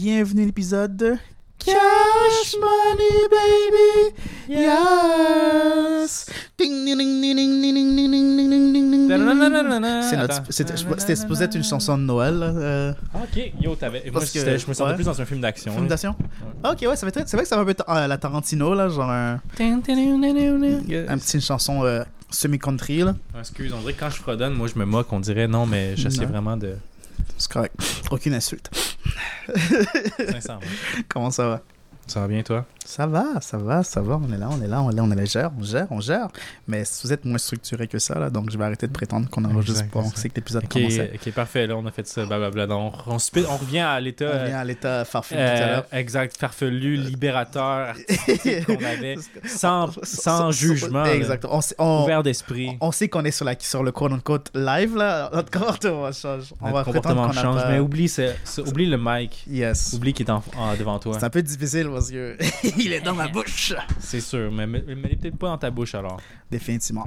bienvenue à l'épisode de Cash Money Baby. Yes. C'était supposé être une chanson de Noël. Euh... Ok, yo, t'avais. Moi, que, je me sentais ouais. plus dans un film d'action. Film d'action ouais. Ok, ouais, ça fait très. C'est vrai que ça va un peu euh, la Tarantino, là, genre un. Un petit une chanson euh, semi-country, là. Excuse, on dirait que quand je fredonne, moi, je me moque, on dirait non, mais j'essaie vraiment de. C'est correct. Aucune insulte. Comment ça va? Ça va bien, toi? Ça va, ça va, ça va. On est là, on est là, on est là, on est légère, on gère, on gère. Mais vous êtes moins structuré que ça, là, donc je vais arrêter de prétendre qu'on enregistre Exact, pas. On exact. sait que l'épisode Ok, commençait. ok, parfait. Là, on a fait ça, blablabla. Donc, on, revient à l'état. On vient à l'état farfelu euh, tout à l'heure. exact, farfelu, libérateur, artistique qu'on avait, sans, sans jugement. On on, ouvert d'esprit. on sait qu'on est sur, la, sur le quote-unquote live, là. Notre comportement change. On Notre va comportement a change, mais oublie, ce- ce- oublie le mic. Yes. Oublie qu'il est en- en- devant toi. C'est un peu difficile parce que il est dans ma bouche. C'est sûr, mais mais- mais peut-être pas dans ta bouche alors. Définitivement.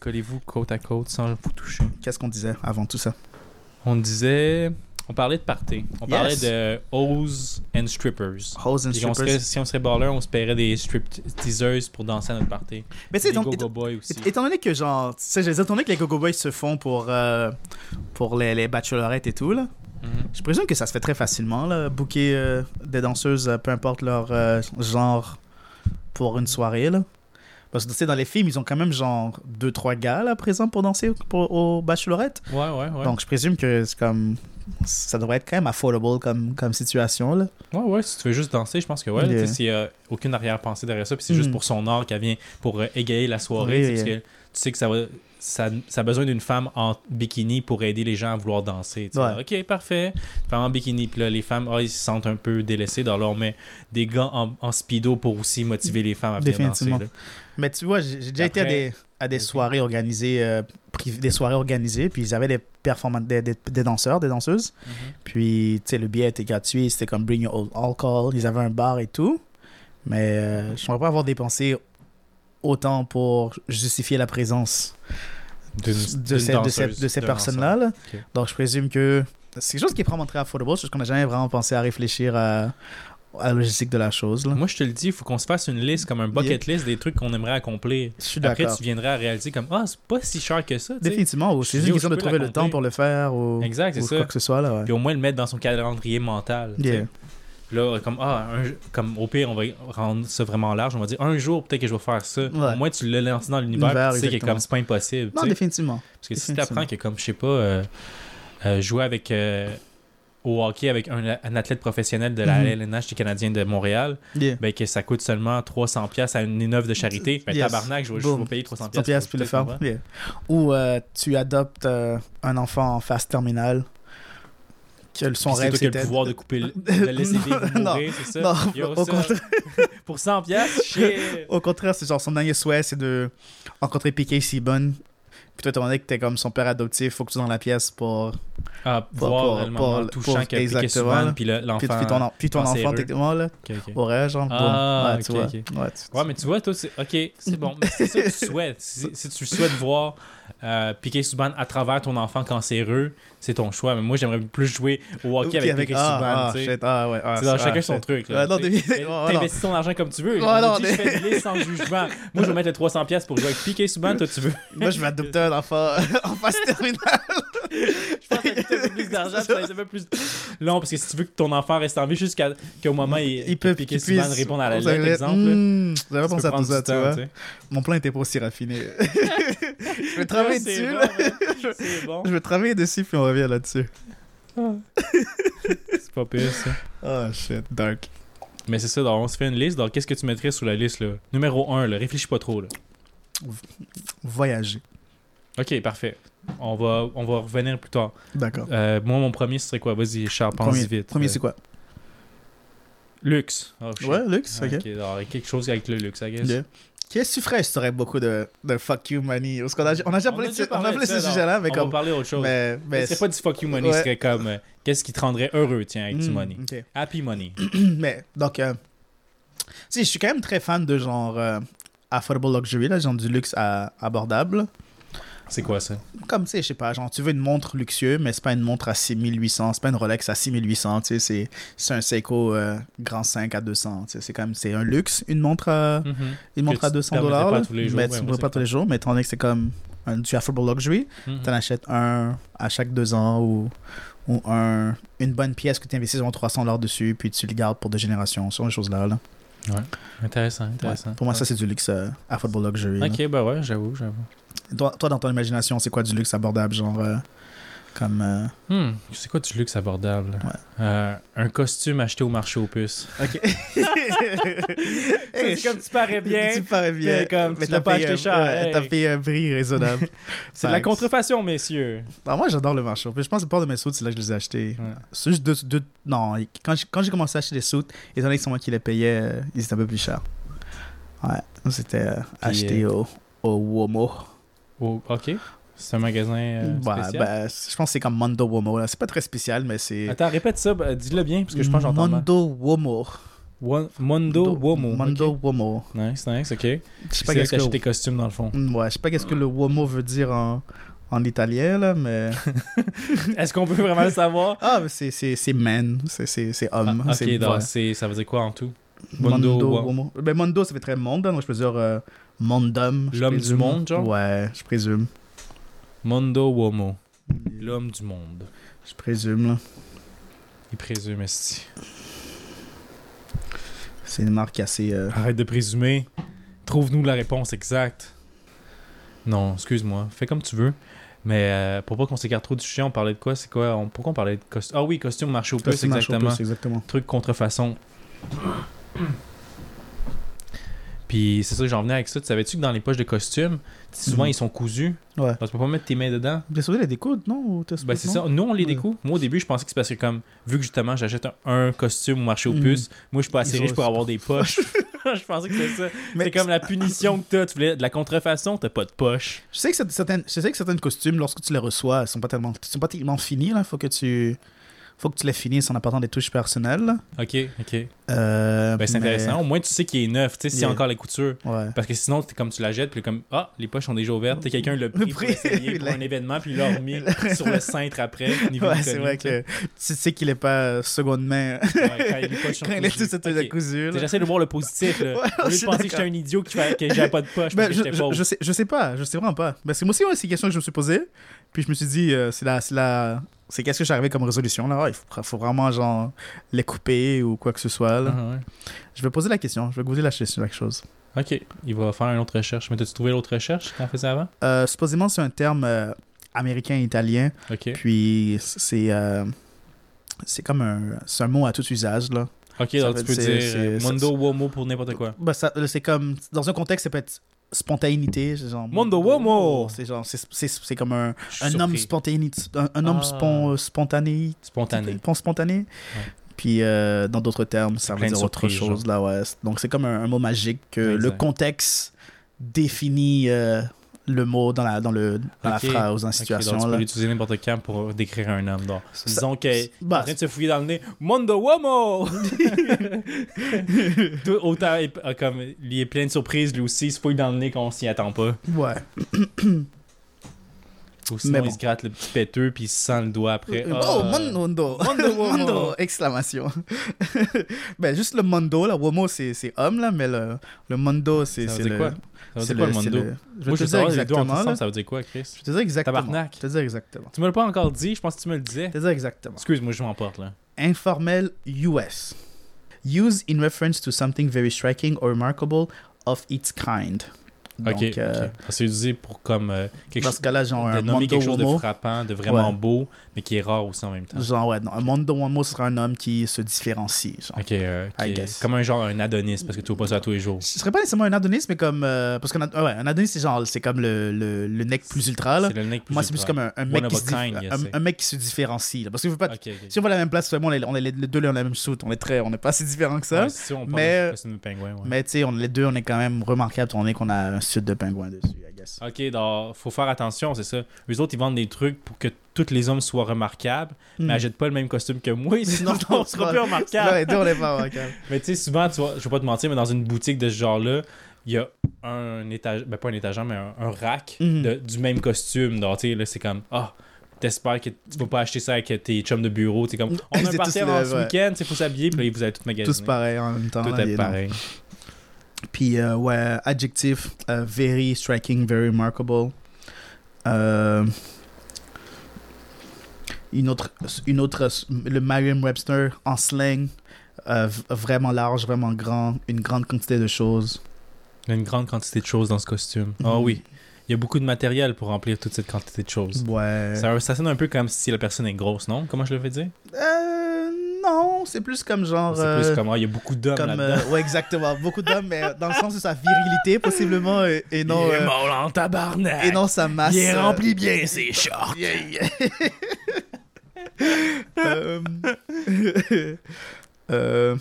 Collez-vous côte à côte sans vous toucher. Qu'est-ce qu'on disait avant tout ça? On disait. On parlait de party. On Yes. parlait de hoes and strippers. Hose and Puis on strippers. serait- si on serait baller, on se paierait des strip teasers pour danser à notre party. Mais tu sais, Des donc, go-go boys aussi. Et- Étant donné que, genre, tu sais, je veux dire, étant donné que les Gogo Boys se font pour, euh, pour les, les bachelorettes et tout, là, Je présume que ça se fait très facilement, là, booker euh, des danseuses, euh, peu importe leur euh, genre, pour une soirée, là. Parce que, tu sais, dans les films, ils ont quand même, genre, deux, trois gars, là, présents pour danser pour, aux bachelorettes. Ouais, ouais, ouais. Donc, je présume que c'est comme... Ça devrait être quand même affordable comme, comme situation, là. Ouais, ouais, si tu veux juste danser, je pense que ouais. Yeah. S'il y a aucune arrière-pensée derrière ça, puis c'est Mm. juste pour son art qu'elle vient pour euh, égayer la soirée. Oui, parce que tu sais que ça, va, ça, ça a besoin d'une femme en bikini pour aider les gens à vouloir danser. Ouais. Ok, parfait. Femme en bikini, puis là, les femmes, ah, ils se sentent un peu délaissés. Donc là, on met des gants en, en speedo pour aussi motiver les femmes à venir danser. Là. Mais tu vois, j'ai déjà été à des, à des Ok. soirées organisées, euh, des soirées organisées, puis ils avaient des performants, des, des, des danseurs, des danseuses. Mhm. Puis, tu sais, le billet était gratuit, c'était comme bring your own alcohol, ils avaient un bar et tout. Mais euh, je ne pas avoir dépensé autant pour justifier la présence De, ces, de ces, de ces personnes-là. là. Donc, je présume que c'est quelque chose qui est vraiment très affordable, c'est juste qu'on n'a jamais vraiment pensé à réfléchir à, à la logistique de la chose. Là. Moi, je te le dis, il faut qu'on se fasse une liste, comme un bucket list des trucs qu'on aimerait accomplir. Je suis Après, tu viendrais à réaliser comme Ah, c'est pas si cher que ça. Définitivement, c'est juste une oh, question de trouver le temps pour le faire ou, Exact, ou ça. quoi que ce soit. Là, ouais. Puis au moins le mettre dans son calendrier mental. Yeah. Là, comme, ah, un- comme au pire, on va rendre ça vraiment large. On va dire un jour, peut-être que je vais faire ça. Ouais. Au moins, tu l'as lancé dans l'univers. Tu sais que comme c'est pas impossible. Non, définitivement. Parce que si tu apprends que, comme, je sais pas, euh, euh, jouer avec. euh, au hockey avec un, un athlète professionnel de la Mhm. LNH du Canadien de Montréal, Yeah. ben, que ça coûte seulement 300$ piastres à une œuvre de charité. Ben, Yes. tabarnak, je vais, je Boom. vais payer 300$. 100 piastres pièces puis pour- le faire. Yeah. Ou tu adoptes un enfant en phase terminale. Que son c'est rêve le pouvoir de couper le, de laisser vivre ou Non, mourir, c'est ça? Non, Yo, au, ça, contraire, pour 100 piastres, shit! au contraire, c'est genre son dernier souhait, c'est de rencontrer Piquet Sibon. Puis toi, étant donné que t'es comme son père adoptif, faut que tu sois dans la pièce pour. Ah, Pour- voir pour- pour- le touchant puis le- Puis, l'enfant... puis ton, puis ton enfant, techniquement, là, Ok, ok. aurait, genre. Ah. Ouais, tu ok, vois. ok. Ouais, tu- Ouais, mais tu vois, toi, c'est... OK, c'est bon. Mais c'est ça que tu souhaites. Si, si tu souhaites voir euh, Piqué Souban à travers ton enfant cancéreux, c'est ton choix. Mais moi, j'aimerais plus jouer au hockey avec, ah, Souban, ah, tu sais. shit, ah, ouais, ah, C'est dans ah, chacun son truc. Là, non, tu. T'investis ton argent comme tu veux. Non, fais sans jugement. Moi, je vais mettre le 300$ piastres pour jouer avec Piqué Souban. Toi, tu veux. Moi, je vais adopter un enfant en phase terminale. Je pense que peu plus d'argent, ça peu plus long, parce que si tu veux que ton enfant reste en vie jusqu'à qu'au moment où il, Il peut Souban puisse- répondre à la lettre, exemple. Hmm, J'avais pensé à tout ça, tu vois. tu. Mon plan était pas aussi raffiné. je vais travailler Ouais, c'est dessus, bon, là. C'est bon. Je vais travailler dessus, puis on revient là-dessus. C'est pas pire, ça. Oh shit, dark. Mais c'est ça, donc on se fait une liste. Donc, qu'est-ce que tu mettrais sur la liste, là? Numéro 1, là. Réfléchis pas trop, là. Voyager. Ok, parfait. On va, on va revenir plus tard. D'accord. Euh, moi, mon premier, ce serait quoi? Vas-y, Charles, pense Premier, vite. premier Euh, c'est quoi? Luxe. Oh. Ouais, luxe, ok. Ok, alors, quelque chose avec le luxe, I guess. Yeah. Qu'est-ce que tu ferais si tu aurais beaucoup de, de fuck you money Parce qu'on a, on a déjà On parlé de ce, on sujet-là, mais on comme. va parler autre chose. Mais, Mais mais c'est pas du fuck you money, Ouais. ce serait comme euh, qu'est-ce qui te rendrait heureux, tiens, avec du Hmm, money? Happy money. mais donc, euh, sais, je suis quand même très fan de genre euh, affordable luxury, là, genre du luxe à- abordable. C'est quoi ça? Comme, tu sais, je sais pas, genre, tu veux une montre luxueuse, mais c'est pas une montre à 6800, c'est pas une Rolex à 6800, tu sais, c'est- un Seiko euh, Grand 5 à 200, tu sais, c'est quand même, c'est un luxe, une montre à, Mhm. une montre tu à te 200 permettrais dollars, mais ouais, tu ne ouais, peux c'est pas tous les jours, mais étant donné que c'est comme un, du affordable luxury, Mhm. t'en achètes un à chaque deux ans ou, ou un, une bonne pièce que tu investis environ 300 dollars dessus, puis tu le gardes pour deux générations, ce sont des choses-là, là. Intéressant, Ouais. intéressant. Pour moi, ça, c'est du luxe euh, affordable luxury. là. Ok, bah ouais, j'avoue, j'avoue. Toi, toi, dans ton imagination, c'est quoi du luxe abordable, genre, euh, comme... euh, Hmm, c'est quoi du luxe abordable? Ouais. Euh, un costume acheté au marché aux puces. Ok. c'est comme tu parais bien. Tu parais bien. mais comme tu t'as l'as pas acheté cher, ouais, hey. T'as payé un prix raisonnable. C'est de la contrefaçon, messieurs. Ah, moi, j'adore le marché. Je pense que le port de mes soutes, c'est là que je les ai achetés. Ouais. C'est juste deux, deux- Non, quand j'ai, quand j'ai commencé à acheter des soutes, étant donné que c'est moi qui les payais, euh, ils étaient un peu plus chers. Ouais. C'était acheté au, au Womo. Oh, ok. C'est un magasin euh, Ouais, spécial? ben, je pense que c'est comme Mondo Womo. C'est pas très spécial, mais c'est. Attends, répète ça, bah, dis-le bien, parce que je pense que j'entends. Mondo Womo. One- Mondo Womo. Mondo ok. Womo. Nice, nice, ok. Je sais pas qu'est-ce que tes costumes dans le fond. Mm, Ouais, je sais pas qu'est-ce que le Womo veut dire en, en italien, là, mais. Est-ce qu'on peut vraiment le savoir? Ah, mais c'est, c'est, c'est man, c'est, c'est, c'est homme. Ah, c'est, ok, donc ouais. c'est- ça veut dire quoi en tout? Mondo, Mondo, Womo. Ben, Mondo, ça fait très monde, hein, donc je peux dire euh, Mondum. je L'homme du monde, genre? Ouais, je présume. Mondo Womo. L'homme du monde. Je présume, là. Il présume, esti. C'est une marque assez. euh, Arrête de présumer. Trouve-nous la réponse exacte. Non, excuse-moi. Fais comme tu veux. Mais euh, pour pas qu'on s'écarte trop du sujet, on parlait de quoi? C'est quoi? On... Pourquoi on parlait de costume Ah oui, costume marché au puce, c'est marche au exactement. pouce, exactement. Truc contrefaçon. Puis c'est ça que j'en venais avec ça. Tu savais-tu que dans les poches de costumes, souvent Mhm. ils sont cousus? Ouais. Donc, tu peux pas mettre tes mains dedans. Bien sûr, les découdre, non? Ben c'est ça. Nous, on les Ouais. découpe. Moi, au début, je pensais que c'est parce que, comme, vu que justement, j'achète un, un costume au marché aux Mhm. puces, moi, je suis pas assez Ils riche pour avoir des poches. je pensais que c'était ça. Mais C'est comme la punition que t'as. Tu voulais de la contrefaçon, t'as pas de poche. Je sais que certaines, je sais que certains costumes, lorsque tu les reçois, ils sont pas tellement, ils sont pas tellement finis. Là, faut que tu, faut que tu les finisses en apportant des touches personnelles. Ok, ok. Euh, Ben, c'est mais- intéressant. Au moins, tu sais qu'il est neuf. Tu sais, s'il y a encore la couture. Ouais. Parce que sinon, t'es comme tu la jettes, puis comme, ah, les poches sont déjà ouvertes. Quelqu'un l'a pris pour essayer pour un événement, puis il l'a remis sur le cintre après. Ouais, c'est vrai que tu sais qu'il est pas seconde main Ouais, quand les il est tout. J'essaie de voir le positif. Là. Au lieu je de penser que j'étais un idiot qui fait- que j'avais pas de poche Ben, parce que je, j'étais je, pauvre. je sais, je sais pas, je sais vraiment pas. Parce que moi aussi, ouais, c'est une question que je me suis posée. Puis je me suis dit, euh, c'est la, c'est la, c'est qu'est-ce que j'arrivais comme résolution là? Ah, il faut, faut vraiment genre les couper ou quoi que ce soit. Là. Ah, ouais. Je vais poser la question. Je vais la, ch- la chose. Ok, il va faire une autre recherche. Mais t'as-tu trouvé l'autre recherche qu'on faisait avant? Euh, supposément, c'est un terme euh, américain-italien. Ok. Puis c'est, euh, c'est comme un, c'est un mot à tout usage là. Ok, Ça donc tu peux dire- Mondo Womo pour n'importe quoi. Bah, c'est comme dans un contexte, ça peut être spontanéité, c'est genre. Mondo Womo! C'est genre, c'est, c'est, c'est comme un, un homme spontané, un, un homme Ah. spon- spontané, Spontané. Pon- spontané. Puis euh, dans d'autres termes, ça veut dire autre chose là, ouais. Donc c'est comme un, un mot magique que le Exact. contexte définit euh, le mot dans la dans le dans la phrase, dans la situation donc tu peux l'utiliser n'importe quand pour décrire un homme. Donc, disons qu'il est en bah, train de se fouiller dans le nez. Mondo Womo! Autant, euh, comme il est plein de surprises, lui aussi, il se fouille dans le nez qu'on s'y attend pas. ouais. Ou sinon, Mais il se gratte le petit péteux puis il se sent le doigt après. Oh, Ah. Mondo. Mondo Womo. Mondo, exclamation. ben, juste le Mondo, là. Womo, c'est c'est homme, là, mais le, le Mondo, c'est Ça veut c'est dire le. quoi? Ça veut c'est dire quoi le Mondo? Je vais Moi, te je veux dire savoir les deux exactement. ensemble, ça veut dire quoi, Chris? Je vais te dire exactement. Tabarnak. Je vais te dire exactement. Tu me l'as pas encore dit, je pense que tu me le disais. Je vais te dire exactement. Excuse-moi, je m'emporte là. Informel US. Used in reference to something very striking or remarkable of its kind. Ok. euh, ok. C'est utilisé pour comme euh, quelque dans chose ce cas-là, genre de un quelque chose de frappant, de vraiment Ouais. beau, mais qui est rare aussi en même temps. Genre, ouais, non, un Mondo Womo sera un homme qui se différencie. Genre. Ok, euh, qui est comme un genre un Adonis parce que tu vois pas ça tous les jours. Ce serait pas nécessairement un Adonis, mais comme. euh, parce qu'un ouais, un Adonis, c'est genre, c'est comme le, le, le neck plus ultra. Là. C'est le nec plus Moi, c'est plus comme un, un mec qui se kind, un, mec qui se différencie. Là. Parce que je veux pas. Ok, ok. Si on va à la même place, on est, on est les deux là, on a la même soute. On est très, on n'est pas si différents que ça. Ouais, si on parle mais- de costume de pingouin, ouais. Mais tu sais, on- les deux, on est quand même remarquables, étant donné qu'on a un suit de pingouin dessus, guess. Ok, donc faut faire attention, c'est ça. Eux autres, ils vendent des trucs pour que tous les hommes soient remarquables, Hmm. mais achètent pas le même costume que moi, sinon Non, on sera plus remarquable. On pas. Mais tu sais, souvent, tu vois, je vais pas te mentir, mais dans une boutique de ce genre-là, il y a un étage, ben pas un étagère, mais un, un rack de- du même costume. Donc, tu sais, là, c'est comme, ah, t'espères que tu vas pas acheter ça avec tes chums de bureau. Comme, on a un party ce ouais. week-end, tu sais, faut s'habiller, puis là, vous avez tout magasiné. Tous pareils en même temps. Tout là, est pareil. Puis, euh, ouais, adjectif, euh, very striking, very remarkable. Euh, une autre, une autre, le Merriam-Webster en slang, euh, vraiment large, vraiment grand, une grande quantité de choses. Une grande quantité de choses dans ce costume. Ah Mhm. oui. Il y a beaucoup de matériel pour remplir toute cette quantité de choses. Ouais. Ça, ça sonne un peu comme si la personne est grosse, non? Comment je le fais dire? Euh, non, c'est plus comme genre. C'est euh, plus comme, ah, il y a beaucoup d'hommes là-dedans. euh, ouais, exactement. Beaucoup d'hommes, mais dans le sens de sa virilité, possiblement, et, et non, il est euh, mort en tabarnak! et non sa masse. il est euh, rempli bien ses shorts! Yeah, yeah. Euh, euh,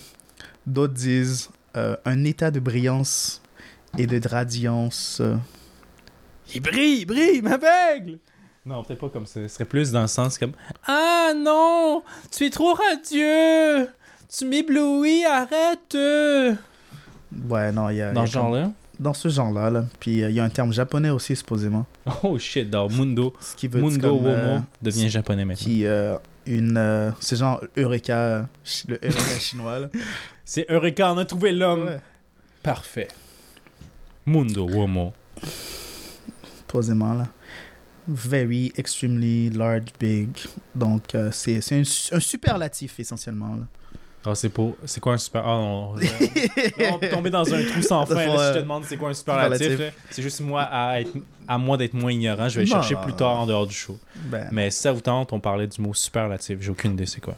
D'autres disent euh, un état de brillance et de radiance. euh, Il brille, il brille, il m'aveugle! Non, peut-être pas comme ça. Ce serait plus dans le sens comme Ah non! Tu es trop radieux! Tu m'éblouis, arrête! Ouais, non, il y a. Dans ce comme- genre-là? Dans ce genre-là. Là. Puis euh, il y a un terme japonais aussi, supposément. Oh shit, dans Mundo. Ce qui veut dire Mundo comme, euh, Womo devient japonais maintenant. qui euh, une euh, c'est genre Eureka euh, le Eureka chinois là. C'est Eureka, on a trouvé l'homme Ouais. parfait. Mundo Womo. Posément là. Very extremely large big. Donc euh, c'est c'est un, su- un superlatif essentiellement là. Ah, c'est pour. C'est quoi un super. Ah non. Là, on peut tomber dans un trou sans fin. Si je te euh, demande c'est quoi un superlatif, c'est juste moi à, être, à moi d'être moins ignorant. Je vais Non. chercher plus tard en dehors du show. Ben, Mais si ça vous tente, on parlait du mot superlatif. J'ai aucune idée c'est quoi.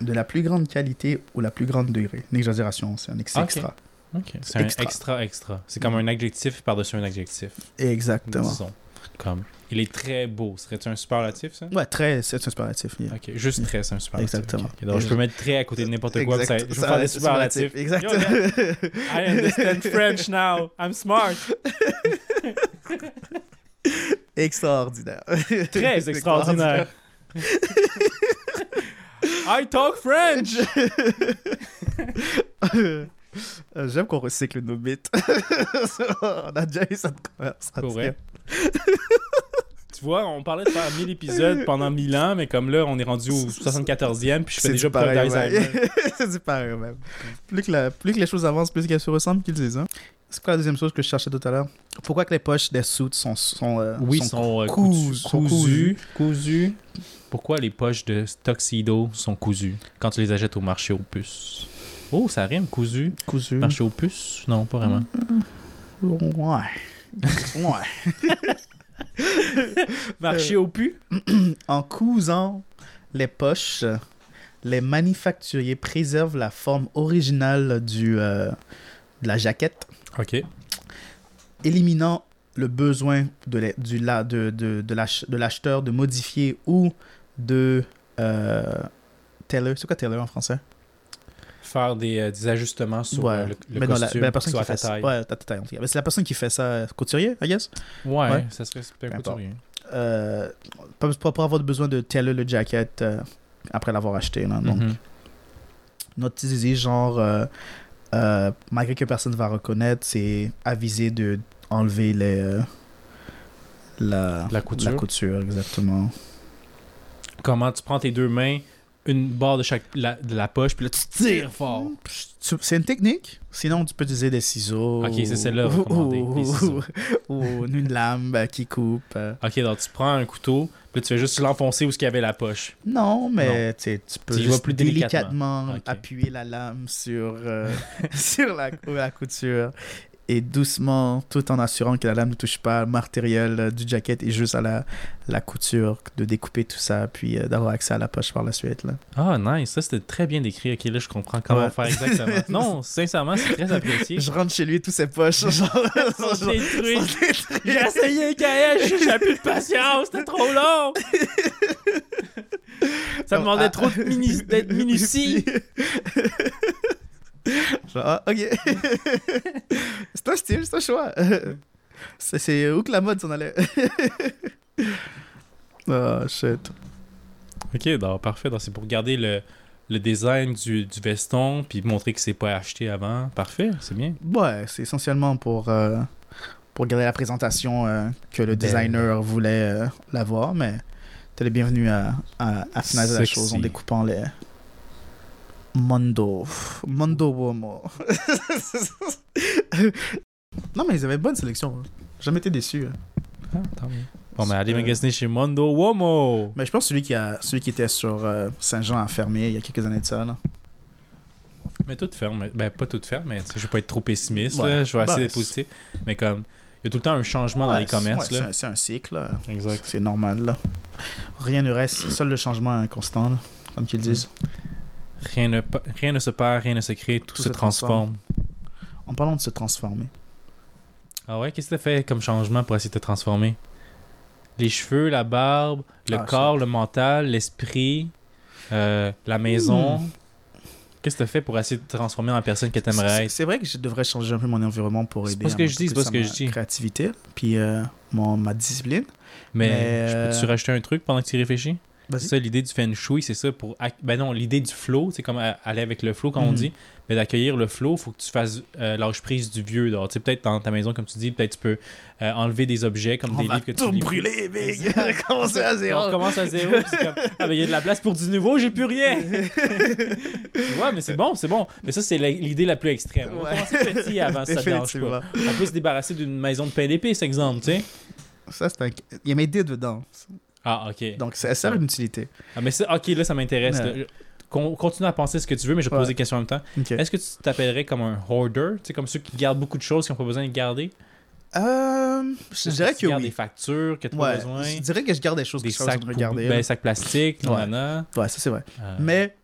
de la plus grande qualité ou la plus grande degré. Une exagération, c'est un ex- Ok. extra. C'est un Extra. extra extra. C'est comme un adjectif par-dessus un adjectif. Exactement. Disons. Comme. Il est très beau. Serait-tu un superlatif, ça? Ouais, très c'est un superlatif. yeah. Ok, juste très, c'est un superlatif. Exactement. Ok, Donc, je peux mettre très à côté de n'importe quoi. puis Ça, Exact- je vais ça faire des superlatifs. Exact. Yo, I understand French now. I'm smart. Extraordinaire. Très extraordinaire. I talk French. Euh, J'aime qu'on recycle nos bits. On a déjà eu cette conversation. Pour vrai? Tu vois, on parlait de faire 1000 épisodes pendant 1000 ans, mais comme là, on est rendu au 74e, puis je fais déjà pareil, d'Alzheimer. C'est du pareil, même. Plus que, la- plus que les choses avancent, plus qu'elles se ressemblent qu'ils disent. Hein. C'est quoi la deuxième chose que je cherchais tout à l'heure? Pourquoi que les poches des suits sont, sont, euh, Oui, sont sont, euh, cousus. cousus. Pourquoi les poches de Tuxedo sont cousues quand tu les achètes au marché aux puces? Oh, ça rime, cousu. cousus Marché aux puces? Non, pas vraiment. Ouais. Ouais. Marché aux puces? En cousant les poches, les manufacturiers préservent la forme originale du, euh, de la jaquette, Ok. éliminant le besoin de la- du, la- de, de, de l'ach- de l'acheteur de modifier ou de euh. C'est quoi tailor en français? Faire des, euh, des ajustements sur Ouais. euh, le, le Mais non, la, costume, mais la personne qui fait ta ça. taille. Ouais, ta taille, en tout cas. Mais c'est la personne qui fait ça, euh, couturier, I guess? Ouais, Ouais. ça serait un couturier. Euh, pas, pas avoir besoin de tailor le jacket euh, après l'avoir acheté. Là. Donc, Mhm. notre petite idée, genre, euh, malgré que personne ne va reconnaître, c'est aviser de enlever les, la, La couture. La couture, exactement. Comment tu prends tes deux mains, une barre de chaque la, de la poche, puis là tu tires fort. Tu- C'est une technique. Sinon, tu peux utiliser des ciseaux. Ok, c'est celle-là ou, une lame euh, qui coupe. euh. Ok, donc tu prends un couteau, puis tu fais juste l'enfoncer où il y avait la poche. Non, mais tu peux juste plus délicatement. appuyer la lame sur, euh, sur la, la couture et doucement, tout en assurant que la lame ne touche pas le matériel euh, du jacket et juste à la, la couture, de découper tout ça, puis euh, d'avoir accès à la poche par la suite. Ah, nice, ça c'était très bien décrit. Ok, là je comprends comment Ouais. faire exactement. non, sincèrement, c'est très apprécié. Je rentre chez lui, tous ses poches genre, Sont détruits. J'ai essayé, Kael, j'ai plus de patience, c'était trop long. Ça me demandait trop de mini- d'être minutie. Genre, ah, ok. c'est un style, c'est un choix. c'est, où que la mode s'en allait. oh shit. Ok, donc parfait. Donc c'est pour garder le, le design du, du veston, puis montrer que c'est pas acheté avant. Parfait, c'est bien. Ouais, c'est essentiellement pour, euh, pour garder la présentation euh, que le Belle. designer voulait euh, l'avoir, mais t'es le bienvenu à, à, à finaliser la chose en découpant les. Mondo. Mondo Womo. non, mais ils avaient une bonne sélection. hein. J'ai jamais été déçu. hein. Ah, tant mieux. Bon, mais allez magasiner chez Mondo Womo. Mais je pense que celui qui, a, celui qui était sur euh, Saint-Jean a fermé il y a quelques années de ça. Là. Mais tout ferme. Ben, pas tout ferme, mais je vais pas être trop pessimiste. Ouais. là. Je vais essayer Ben, d'être positif. Mais comme, il y a tout le temps un changement dans les commerces. c'est- ouais, là. c'est un- cycle. là. Exact. C'est normal. Là. Rien ne reste. Seul le changement est constant, là, comme qu'ils disent. Rien ne, rien ne se perd, rien ne se crée, tout, Tout se se transforme. En parlant de se transformer. Ah ouais, qu'est-ce que t'as fait comme changement pour essayer de te transformer? Les cheveux, la barbe, le Ah, corps, le mental, l'esprit, euh, la maison. Hmm. Qu'est-ce que t'as fait pour essayer de te transformer en la personne que t'aimerais être? C'est vrai que je devrais changer un peu mon environnement pour C'est aider. pas ce à que je monter dis, c'est plus pas ce à que ma je dis. Créativité, puis euh, mon, ma discipline. Mais, Mais, je peux-tu euh, rajouter un truc pendant que tu réfléchis? C'est ça, l'idée du feng shui, c'est ça pour. Ben non, l'idée du flow, c'est comme aller avec le flow, comme on Mhm. dit. Mais d'accueillir le flow, faut que tu fasses euh, l'âge prise du vieux. Tu sais, peut-être dans ta maison, comme tu dis, peut-être tu peux euh, enlever des objets comme On des va livres que tu tout brûler, big! Commencer à On zéro. recommence à zéro. comme, ah, ben il y a de la place pour du nouveau, j'ai plus rien. ouais, mais c'est bon, c'est bon. Mais ça, c'est l'idée la plus extrême. On Ouais. commencer petit avant, ça dérange pas. On peut se débarrasser d'une maison de pain d'épices, exemple, tu sais. Ça, c'est un... Il y a mes dés dedans. Ah, ok. Donc, ça sert une utilité. Ah, mais ça, ok, là, ça m'intéresse. Ouais. Continue à penser ce que tu veux, mais je vais te poser des questions en même temps. Est-ce que tu t'appellerais comme un hoarder, tu sais, comme ceux qui gardent beaucoup de choses qui n'ont pas besoin de garder? Euh, je dirais Tu que gardes des oui. factures que tu n'as Ouais, pas besoin. je dirais que je garde des choses Des que sacs, de regarder. ben, sacs plastiques, Ouais. Ouais, ça c'est vrai. Euh, Mais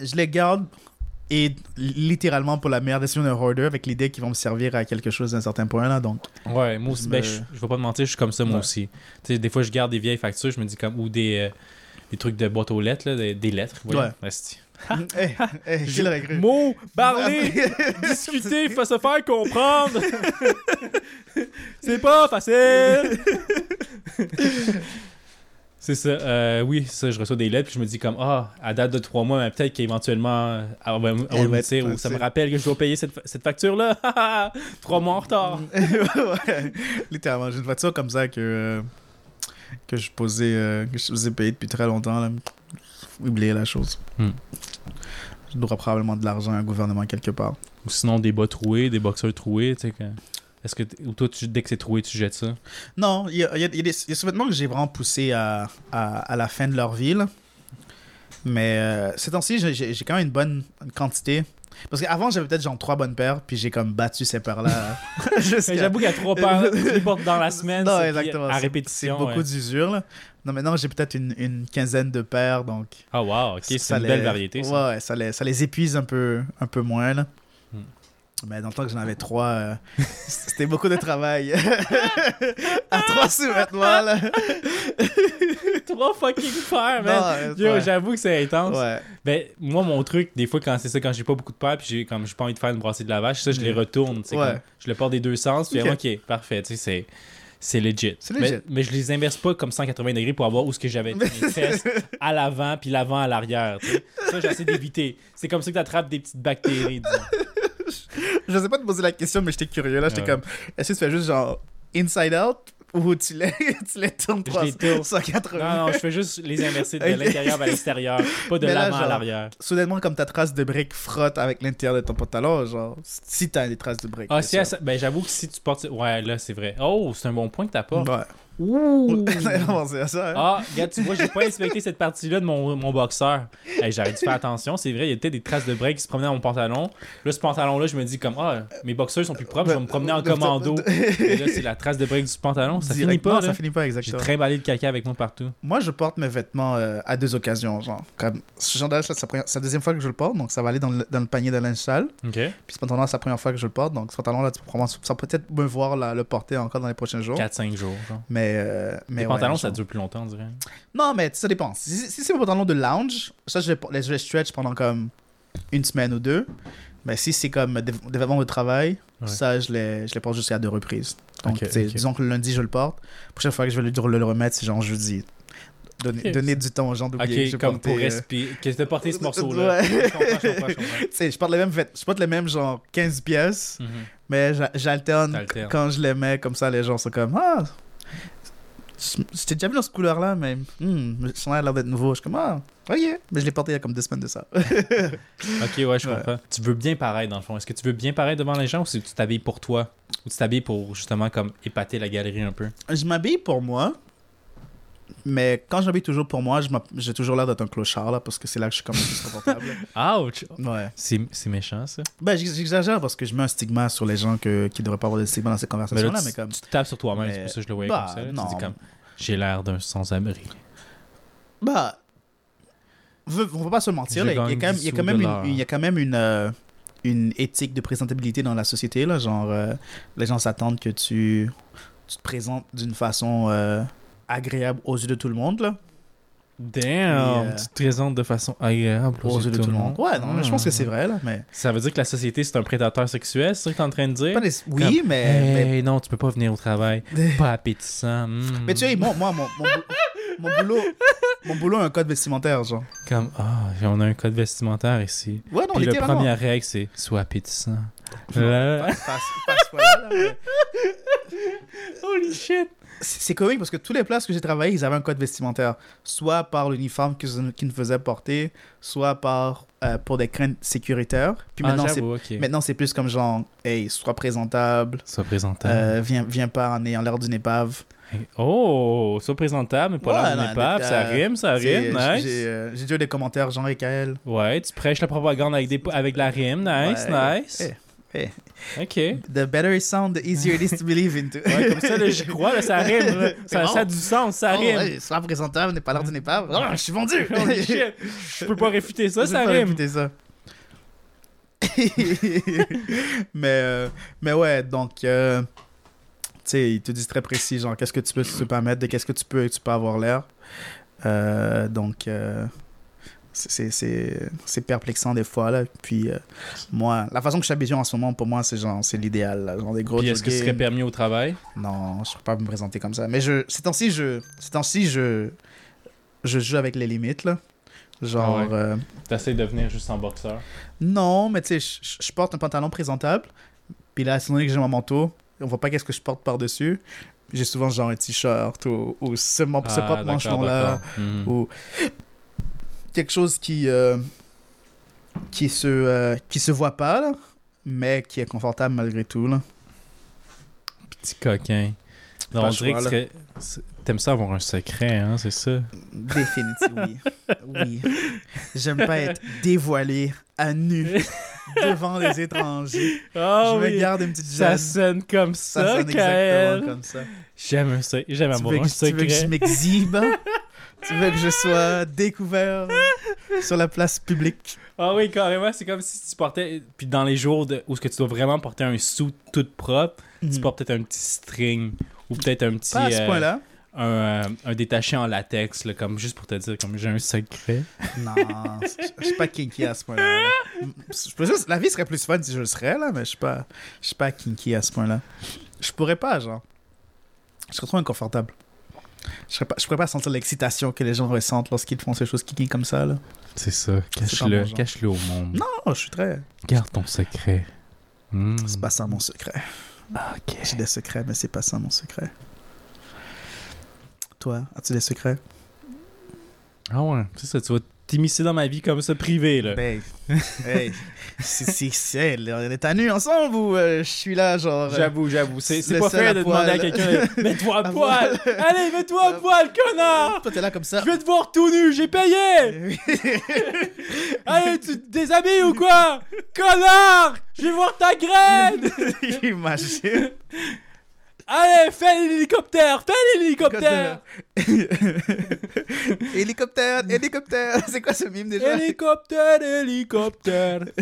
je les garde et littéralement pour la meilleure décision d'un hoarder avec l'idée qu'ils vont me servir à quelque chose d'un certain point là. Donc, Ouais, moi aussi, Je ben, je, je vais pas te mentir, je suis comme ça moi Ouais. aussi. Des fois, je garde des vieilles factures, je me dis comme, ou des, euh, des trucs de boîte aux lettres, là, des, des lettres. Ouais. Asti. hey, hey, qui l'aurait cru? Mots, parler, discuter, faut se faire comprendre. C'est pas facile. C'est ça, euh, oui, ça, je reçois des lettres, puis je me dis comme, ah, à date de trois mois, mais peut-être qu'éventuellement, euh, elle va, me va être dire, ou ça me rappelle que je dois payer cette, cette facture-là. trois mois en retard. ouais, littéralement, j'ai une voiture comme ça que, euh, que je posais, euh, que je faisais payer depuis très longtemps. Là. Oublier la chose. Hmm. Je dois probablement de l'argent à un gouvernement quelque part. Ou sinon des bas troués, des boxeurs troués, tu sais. que- Est-ce que, ou toi, tu, dès que c'est troué, tu jettes ça? Non, il y a, y a- a des, que j'ai vraiment poussés à, à, à la fin de leur vie. là. Mais euh, ces temps-ci, j'ai- quand même une bonne quantité. Parce qu'avant, j'avais peut-être genre trois bonnes paires, puis j'ai comme battu ces paires-là. J'avoue qu'il y a trois paires, tu les portes dans la semaine, Non, c'est- exactement. à répétition. C'est beaucoup ouais. d'usure. là. Non, maintenant, j'ai peut-être une, une quinzaine de paires, donc... Ah, wow, ok, c'est une les- belle variété. Ça. Ouais, ça les, ça les épuise un peu, un peu moins, là. Mais dans le temps que j'en avais trois, euh, c'était beaucoup de travail. à trois sous-vêtements, là. Trois fucking paires, man. Non, Yo, j'avoue que c'est intense. Ouais. Ben, moi, mon truc, des fois, quand c'est ça, quand j'ai pas beaucoup de paires, puis j'ai comme j'ai pas envie de faire une brassée de lavage, ça, je les retourne. tu sais, Ouais. comme, je le porte des deux sens, puis Ok. ok, parfait, tu sais, c'est. C'est legit. Mais, mais je les inverse pas comme 180 degrés pour avoir où ce que j'avais mes fesses à l'avant puis l'avant à l'arrière. tu. Ça, j'essaie d'éviter. C'est comme ça que t'attrapes des petites bactéries, disons. Je sais pas te poser la question, mais j'étais curieux, là. J'étais Ouais. comme, est-ce que tu fais juste genre inside out ou tu les, tu les tournes Je les tourne. 380 Non, non, je fais juste les inverser de l'intérieur vers l'extérieur, pas de l'avant à l'arrière. Soudainement, comme ta trace de briques frotte avec l'intérieur de ton pantalon, genre, si t'as des traces de briques. Ah, si, ça- ben j'avoue que si tu portes. Ouais, là, c'est vrai. Oh, c'est un bon point que t'apportes. Ouais. Ouh! À ça. hein? Ah, regarde, tu vois, j'ai pas inspecté cette partie-là de mon, mon boxeur. Hey, J'aurais dû faire attention. C'est vrai, il y a peut-être des traces de break qui se promenaient dans mon pantalon. Là, ce pantalon-là, je me dis comme, ah, mes boxeurs sont plus propres, je vais me promener en commando. Et là, c'est la trace de break du pantalon. Ça finit pas, là. ça finit pas J'ai exactement. trimballé le caca avec moi partout. Moi, je porte mes vêtements euh, à deux occasions, genre. Comme ce genre là c'est la deuxième fois que je le porte, donc ça va aller dans le, dans le panier de linge sale. OK. Puis ce pantalon-là, c'est la première fois que je le porte, donc ce pantalon-là, tu peux probablement- ça peut peut-être me voir le porter encore dans les prochains jours. 4-5 jours. genre. Mais, euh, mais Les ouais, pantalons, ça dure plus longtemps, on dirait. Non, mais ça dépend. Si, si c'est un pantalon de lounge, ça, je les, je les stretch pendant comme une semaine ou deux. Mais si c'est comme vêtements de travail, Ouais. ça, je les, je les porte jusqu'à deux reprises. Donc, disons que le lundi, je le porte. La prochaine fois que je vais le, le, le remettre, c'est genre jeudi. donner, donner du temps aux gens d'oublier que comme porté, pour euh, respirer. Que tu as porté ce morceau-là. Je je je. Tu sais, je porte les mêmes, je porte les mêmes genre 15 pièces, Mhm. mais j'a- j'alterne quand je les mets comme ça, les gens sont comme ah, t'ai déjà vu dans ce couleur-là, mais hmm, ça a l'air d'être nouveau. Je suis comme ah, ok, mais je l'ai porté il y a comme deux semaines de ça. Ok, ouais, je Ouais. comprends. Tu veux bien paraître dans le fond. Est-ce que tu veux bien paraître devant les gens ou que tu t'habilles pour toi? Ou tu t'habilles pour justement comme épater la galerie un peu? Je m'habille pour moi, mais quand je m'habille toujours pour moi, j'ai toujours l'air d'être un clochard là, parce que c'est là que je suis comme le plus confortable. Ouch ouais. C'est c'est méchant ça. Ben, j'ex- j'exagère parce que je mets un stigma sur les gens que, qui ne devraient pas avoir de stigma dans ces conversations-là, mais comme. tu te tapes sur toi-même, Mais- c'est pour ça que je le voyais Bah, comme ça. là. non. Tu dis comme j'ai l'air d'un sans-abri. Bah, on va pas se mentir, il y a quand même, il y a 10 quand même, dollars. une, il y a quand même une, euh, une éthique de présentabilité dans la société. Là, genre, euh, les gens s'attendent que tu, tu te présentes d'une façon euh, agréable aux yeux de tout le monde. Là. Damn, Mais, euh, tu te présentes de façon agréable Aux yeux de tout le monde. Ouais, non, mais je pense que c'est vrai. Là, mais Ça veut dire que la société c'est un prédateur sexuel, c'est ça que t'es en train de dire? Des- Oui, mais, mais, Hey, non, tu peux pas venir au travail. Pas appétissant. hmm. mais tu sais, moi, moi mon, mon, bou- mon boulot, mon boulot a un code vestimentaire. Genre. Comme, ah, on a un code vestimentaire ici. Ouais, non, Puis la première règle, c'est sois appétissant. Mais- Holy shit! C'est comique parce que toutes les places que j'ai travaillé, ils avaient un code vestimentaire. Soit par l'uniforme qu'ils nous faisaient porter, soit par euh, pour des craintes sécuritaires. Puis Ah, maintenant, c'est maintenant c'est plus comme genre, hey, sois présentable, Sois présentable. euh, viens, viens pas en ayant l'air d'une épave. Oh, sois présentable, mais pas Ouais, l'air d'une épave. euh, Ça rime, ça rime, nice. J'ai euh, déjà eu des commentaires, genre, et Kael. Ouais, tu prêches la propagande avec, des, avec la rime, nice, Ouais. nice. Eh. Ok. Ouais, The better it sound, the easier it is to believe into. comme ça, j'y crois, là, ça rime. là. Ça, bon. ça a du sens, ça Oh, rime. ouais, présentable, n'est pas l'air d'une épave. Oh, je suis vendu! Je peux pas réfuter ça, Je ça vais pas répéter ça. mais, euh, mais ouais, donc, euh, tu sais, ils te disent très précis, genre, qu'est-ce que tu peux te permettre, de qu'est-ce que tu peux et tu peux avoir l'air. Euh, donc, euh, c'est- perplexant des fois, là. Puis, euh, moi, la façon que je suis en ce moment, pour moi, c'est genre, c'est l'idéal, là. Genre, des gros Puis est-ce que ce serait permis au travail? Non, je peux pas me présenter comme ça. Mais je, ces temps-ci, je, ces temps-ci, je, je joue avec les limites, là. Genre, Ah ouais. euh, T'essayes de venir juste en boxeur? non, mais tu sais, je- porte un pantalon présentable. Puis là, donné que j'ai mon manteau, on voit pas qu'est-ce que je porte par-dessus. J'ai souvent genre un t-shirt ou, ou ce, ce Ah, d'accord, Mhm. Ou quelque chose qui, euh, qui, se, euh, qui se voit pas, là, mais qui est confortable malgré tout. Là. Petit coquin. Non, on dirait choix, que t'aimes ça avoir un secret, hein, c'est ça? Définitivement, oui. oui. J'aime pas être dévoilé à nu devant les étrangers. Oh, je me garde une petite ça gêne. sonne comme Ça ça, sonne exactement comme ça. J'aime un sec- j'aime avoir veux, un que, tu veux que je secret. m'exhibe? Tu veux que je sois découvert sur la place publique? Ah oui, carrément, c'est comme si tu portais. Puis dans les jours de... où ce que tu dois vraiment porter un sou tout propre, tu Mhm. portes peut-être un petit string ou peut-être un petit. Pas à ce euh, point-là. un, euh, un détaché en latex, là, comme juste pour te dire, comme j'ai un secret. Non, je suis pas kinky à ce point-là. La vie serait plus fun si je le serais, là, mais je suis pas, pas kinky à ce point-là. Je pourrais pas, genre. Je serais trop inconfortable. Je, je pourrais pas sentir l'excitation que les gens ressentent lorsqu'ils font ces choses kinky comme ça, là. C'est ça. Cache-le. genre. Cache-le au monde. Non, je suis très... Garde ton secret. Hmm. C'est pas ça mon secret. Ok. J'ai des secrets, mais c'est pas ça mon secret. Toi, as-tu des secrets? Ah ouais, c'est ça. Tu vas t'immiscer dans ma vie comme ça, privé, là. Ben, hey, c'est, on est à nu ensemble ou euh, je suis là, genre... euh, J'avoue, j'avoue. C'est, pas fait de demander à quelqu'un Mets-toi à À poil poil. Allez, mets-toi à poil, connard Toi, t'es là comme ça. Je vais te voir tout nu, j'ai payé Allez, tu te déshabilles ou quoi? Connard Je vais voir ta graine Imagine. Allez, fais l'hélicoptère Fais l'hélicoptère hélicoptère, hélicoptère. C'est quoi ce mime déjà? Hélicoptère, hélicoptère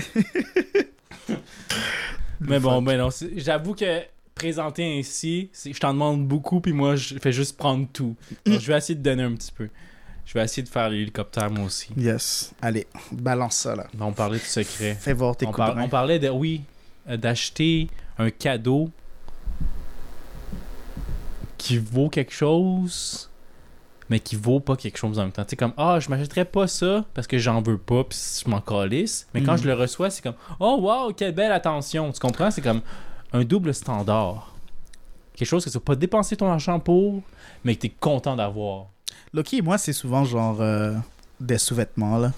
Mais bon, ben non, j'avoue que présenter ainsi, je t'en demande beaucoup, puis moi, je fais juste prendre tout. Donc, je vais essayer de donner un petit peu. Je vais essayer de faire l'hélicoptère, moi aussi. Yes. Allez, balance ça là. On parlait de secret. Fais voir tes On, par- on parlait de, oui, euh, d'acheter un cadeau qui vaut quelque chose mais qui vaut pas quelque chose en même temps. Tu sais, comme, ah, je m'achèterais pas ça parce que j'en veux pas, puis je m'en calisse. Mais quand je le reçois, c'est comme, oh, wow, quelle belle attention. Tu comprends? C'est comme un double standard. Quelque chose que tu vas pas dépenser ton argent pour, mais que tu es content d'avoir. Loki, moi, c'est souvent genre euh, des sous-vêtements, là.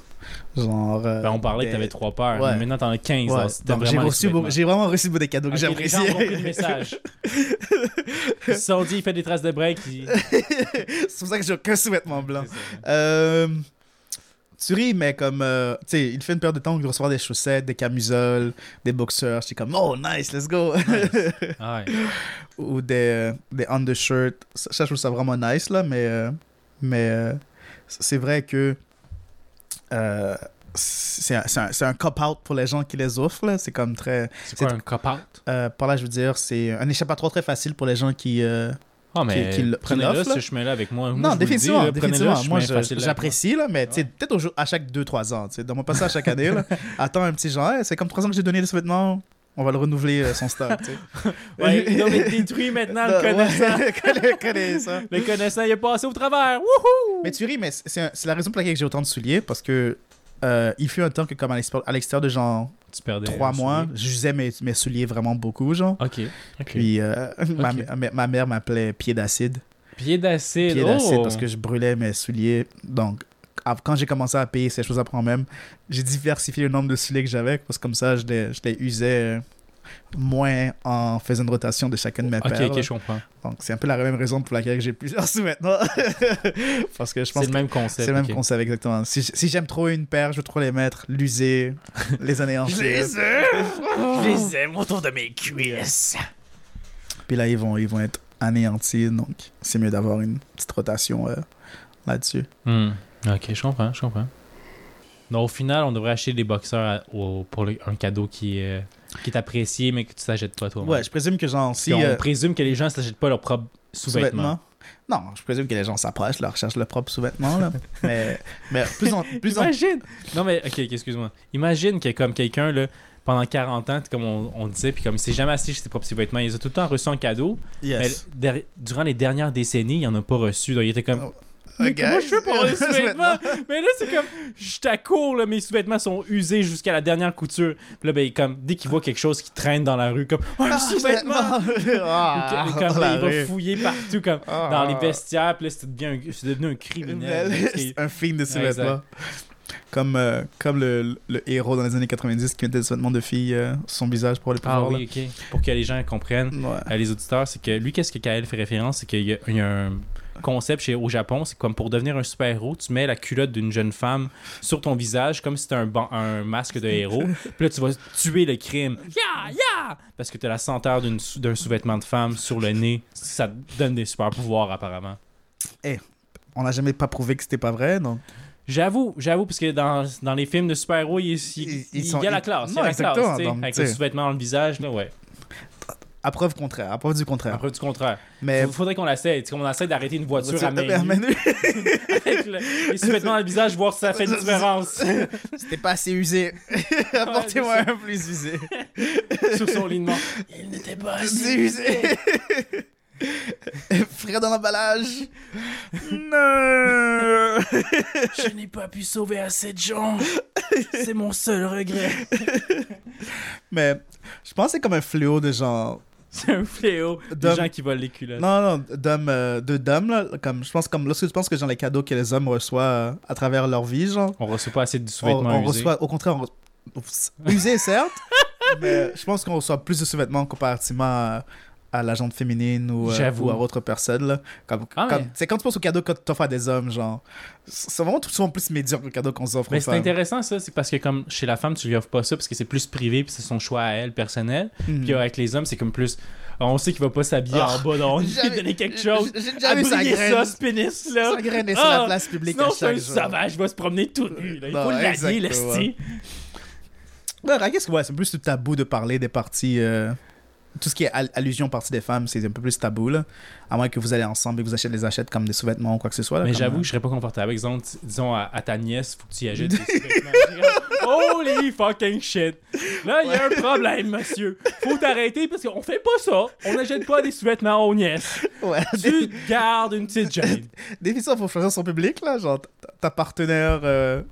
Genre. euh, Ben, on parlait des- que t'avais trois paires, Ouais. mais maintenant t'en as 15. Ouais, donc j'ai reçu beaucoup- sous-vêtements. j'ai vraiment reçu beaucoup des cadeaux que Ok, les gens j'apprécie. message. Ils dit, il fait des traces de break. il- c'est pour ça que j'ai aucun sous-vêtement blanc. Euh, tu ris, mais comme, euh, tu sais, il fait une période de temps où il recevoir des chaussettes, des camisoles, des boxers. J'étais comme, oh, nice, let's go. Ah ouais. Ou des, des undershirts. Ça, je trouve ça vraiment nice, là, mais, mais c'est vrai que euh, c'est un, cop-out pour les gens qui les offrent. C'est comme très. C'est quoi un cop-out? euh, par là, je veux dire, c'est un échappatoire très facile pour les gens qui. euh, Ah, mais qui- qui le- qui prenez-le ce chemin-là avec moi. Non, définitivement, dis, là, prenez-le, définitivement. Moi, j'apprécie, là, mais tu sais, peut-être à chaque 2-3 ans. tu sais. Donne-moi pas ça à chaque année. Là. Attends un petit genre, Hey, c'est comme 3 ans que j'ai donné les vêtements, on va le renouveler euh, son stock. tu sais. Ouais, il doit être détruit maintenant, le connaissant. Le connaissant, il est passé au travers. Wouhou! Mais tu ris, mais c'est la raison pour laquelle j'ai autant de souliers, parce que euh, il fut un temps que, comme à l'extérieur de genre Tu perdais. 3 un mois, j'usais mes, mes souliers vraiment beaucoup, genre. Ok. Puis euh, ma, ma- ma mère m'appelait pied d'acide. Pied d'acide. Pied d'acide oh! parce que je brûlais mes souliers. Donc, quand j'ai commencé à payer ces choses après moi-même, j'ai diversifié le nombre de souliers que j'avais, parce que comme ça, je les, je les usais euh, moins en faisant une rotation de chacune de mes Ok, paires. ok, je comprends. Donc, c'est un peu la même raison pour laquelle j'ai plusieurs sous-vêtements. parce que je pense C'est le même concept. c'est le même ok. concept, exactement. Si, j'aime trop une paire, je veux trop les mettre, l'user, les anéantir. Je les aime autour de mes cuisses. Puis là, ils vont, ils vont être anéantis, donc c'est mieux d'avoir une petite rotation euh, là-dessus. Hmm. Ok, je comprends, je comprends. Donc, au final, on devrait acheter des boxeurs à- au- pour le- un cadeau qui, est- qui est apprécié, mais que tu t'achètes pas toi. Ouais, je présume que genre, si... on euh, présume que les gens ne s'achètent pas leurs propres sous-vêtements. Non, je présume que les gens s'approchent, leur cherchent leur propre sous-vêtement, là. mais, mais plus en... Plus en... Imagine! Non, mais, ok, excuse-moi. Imagine que comme quelqu'un, là, pendant 40 ans, comme on, on disait, puis comme il s'est jamais acheté ses propres sous-vêtements, il les a tout le temps reçu en cadeau, Yes. mais durant les dernières décennies, il en a pas reçu. Donc, il était comme, Oh, Mais comment je fais pour des sous-vêtements? mais là, c'est comme, je suis à court, là, mes sous-vêtements sont usés jusqu'à la dernière couture. Puis là, ben, comme, dès qu'il voit quelque chose qui traîne dans la rue, comme, oh, un Ah, sous-vêtement! Ah, comme, il va fouiller partout, comme, Ah. dans les vestiaires, puis là, c'est devenu un, c'est devenu un criminel. Un film de sous-vêtements. Comme, euh, comme le, le héros dans les années 90 qui mettait des sous-vêtements de filles euh, sur son visage pour les Ah pouvoirs. oui. Pour que les gens comprennent. Ouais. à les auditeurs, c'est que lui, qu'est-ce que Kael fait référence, c'est qu'il y, y a un concept chez, au Japon, c'est comme pour devenir un super-héros, tu mets la culotte d'une jeune femme sur ton visage comme si c'était un, ban- un masque de héros. Puis là, tu vas tuer le crime. Parce que tu as la senteur d'un sous-vêtement de femme sur le nez. Ça te donne des super-pouvoirs, apparemment. On n'a jamais pas prouvé que c'était pas vrai, donc. J'avoue, j'avoue, parce que dans, dans les films de super-héros, il, il- Ils- ils il sont- y a la classe. Il y Non, a la classe, avec le sous-vêtement dans le visage, là, ouais. À preuve contraire, à preuve du contraire. Après, du contraire. Mais. Il faudrait qu'on l'essaie. Tu sais, qu'on essaie d'arrêter une voiture à main À nue. avec le- les sous-vêtements dans le visage, voir si ça fait une différence. C'était pas assez usé. Apportez-moi un plus usé. Sur son mort. Il n'était pas C'est usé. Frais dans l'emballage. Non. Je n'ai pas pu sauver assez de gens. C'est mon seul regret. Mais je pense que c'est comme un fléau de genre. C'est un fléau. Des gens qui volent les culottes. Non, non, d'hommes, euh, de d'hommes, là. Comme, je pense comme lorsque tu penses que genre les cadeaux que les hommes reçoivent euh, à travers leur vie, genre. On reçoit pas assez de On, sous-vêtements on usés. reçoit, au contraire, on re- usés, certes, mais je pense qu'on reçoit plus de sous-vêtements comparativement à, à la gente féminine ou, euh, ou à autre personne. Là. Comme, Ah, comme- mais- C'est quand tu penses aux cadeaux que tu offres à des hommes, genre. C'est vraiment tout souvent plus médiocre que les cadeaux qu'on s'offre Mais c'est intéressant ça, c'est parce que comme chez la femme, tu lui offres pas ça parce que c'est plus privé puis c'est son choix à elle, personnel. Mhm. Puis avec les hommes, c'est comme plus. On sait qu'il va pas s'habiller Ah, en bas, donc on lui donner quelque chose. J'ai déjà vu sa Abriller graine. ça, ce pénis là. Sa graine est sur Ah, la place publique Sinon, à c'est un chaque jour. sauvage, il va se promener tout nu. Là. Il Non, faut exactement. l'esti. Ouais, I guess que ouais, c'est plus tabou de parler des parties. euh, Tout ce qui est al- allusion partie des femmes, c'est un peu plus tabou, là. À moins que vous allez ensemble et que vous achetez des achètes comme des sous-vêtements ou quoi que ce soit. là, Mais j'avoue euh, que je serais pas confortable. Exemple, disons à, à ta nièce, faut que tu y achètes des sous-vêtements. Holy fucking shit. Là, il y a un problème, monsieur. faut t'arrêter parce qu'on fait pas ça. On n'achète pas des sous-vêtements aux nièces. Ouais. Tu gardes une petite Jane. Des fois, faut choisir son public, là. Genre, ta- ta partenaire, euh,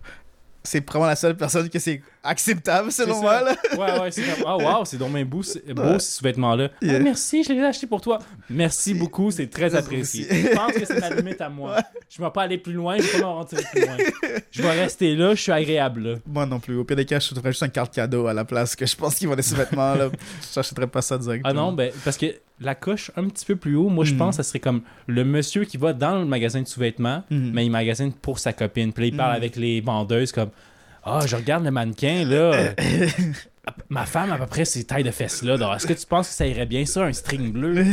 c'est vraiment la seule personne que c'est acceptable, selon moi, là. Ouais, ouais, c'est comme, oh wow, c'est bien beau, beau Ouais. ces sous-vêtements-là. Ah, merci, je les ai achetés pour toi. Merci beaucoup, c'est très apprécié. Je pense que c'est ma limite à moi. Je ne vais pas aller plus loin, je vais pas m'en retirer plus loin. Je vais rester là, je suis agréable là. Moi non plus. Au pire des cas, je trouverais juste un carte cadeau à la place que je pense qu'ils vont des sous-vêtements, là. J'achèterais pas ça directement. Ah non, ben, parce que la coche un petit peu plus haut, moi je Mm. pense que ça serait comme le monsieur qui va dans le magasin de sous-vêtements, Mhm. mais il magasine pour sa copine. Puis là, il parle Mm. avec les vendeuses comme Ah, je regarde le mannequin là. Ma femme, à peu près, ces tailles de fesses-là. Est-ce que tu penses que ça irait bien, ça, un string bleu?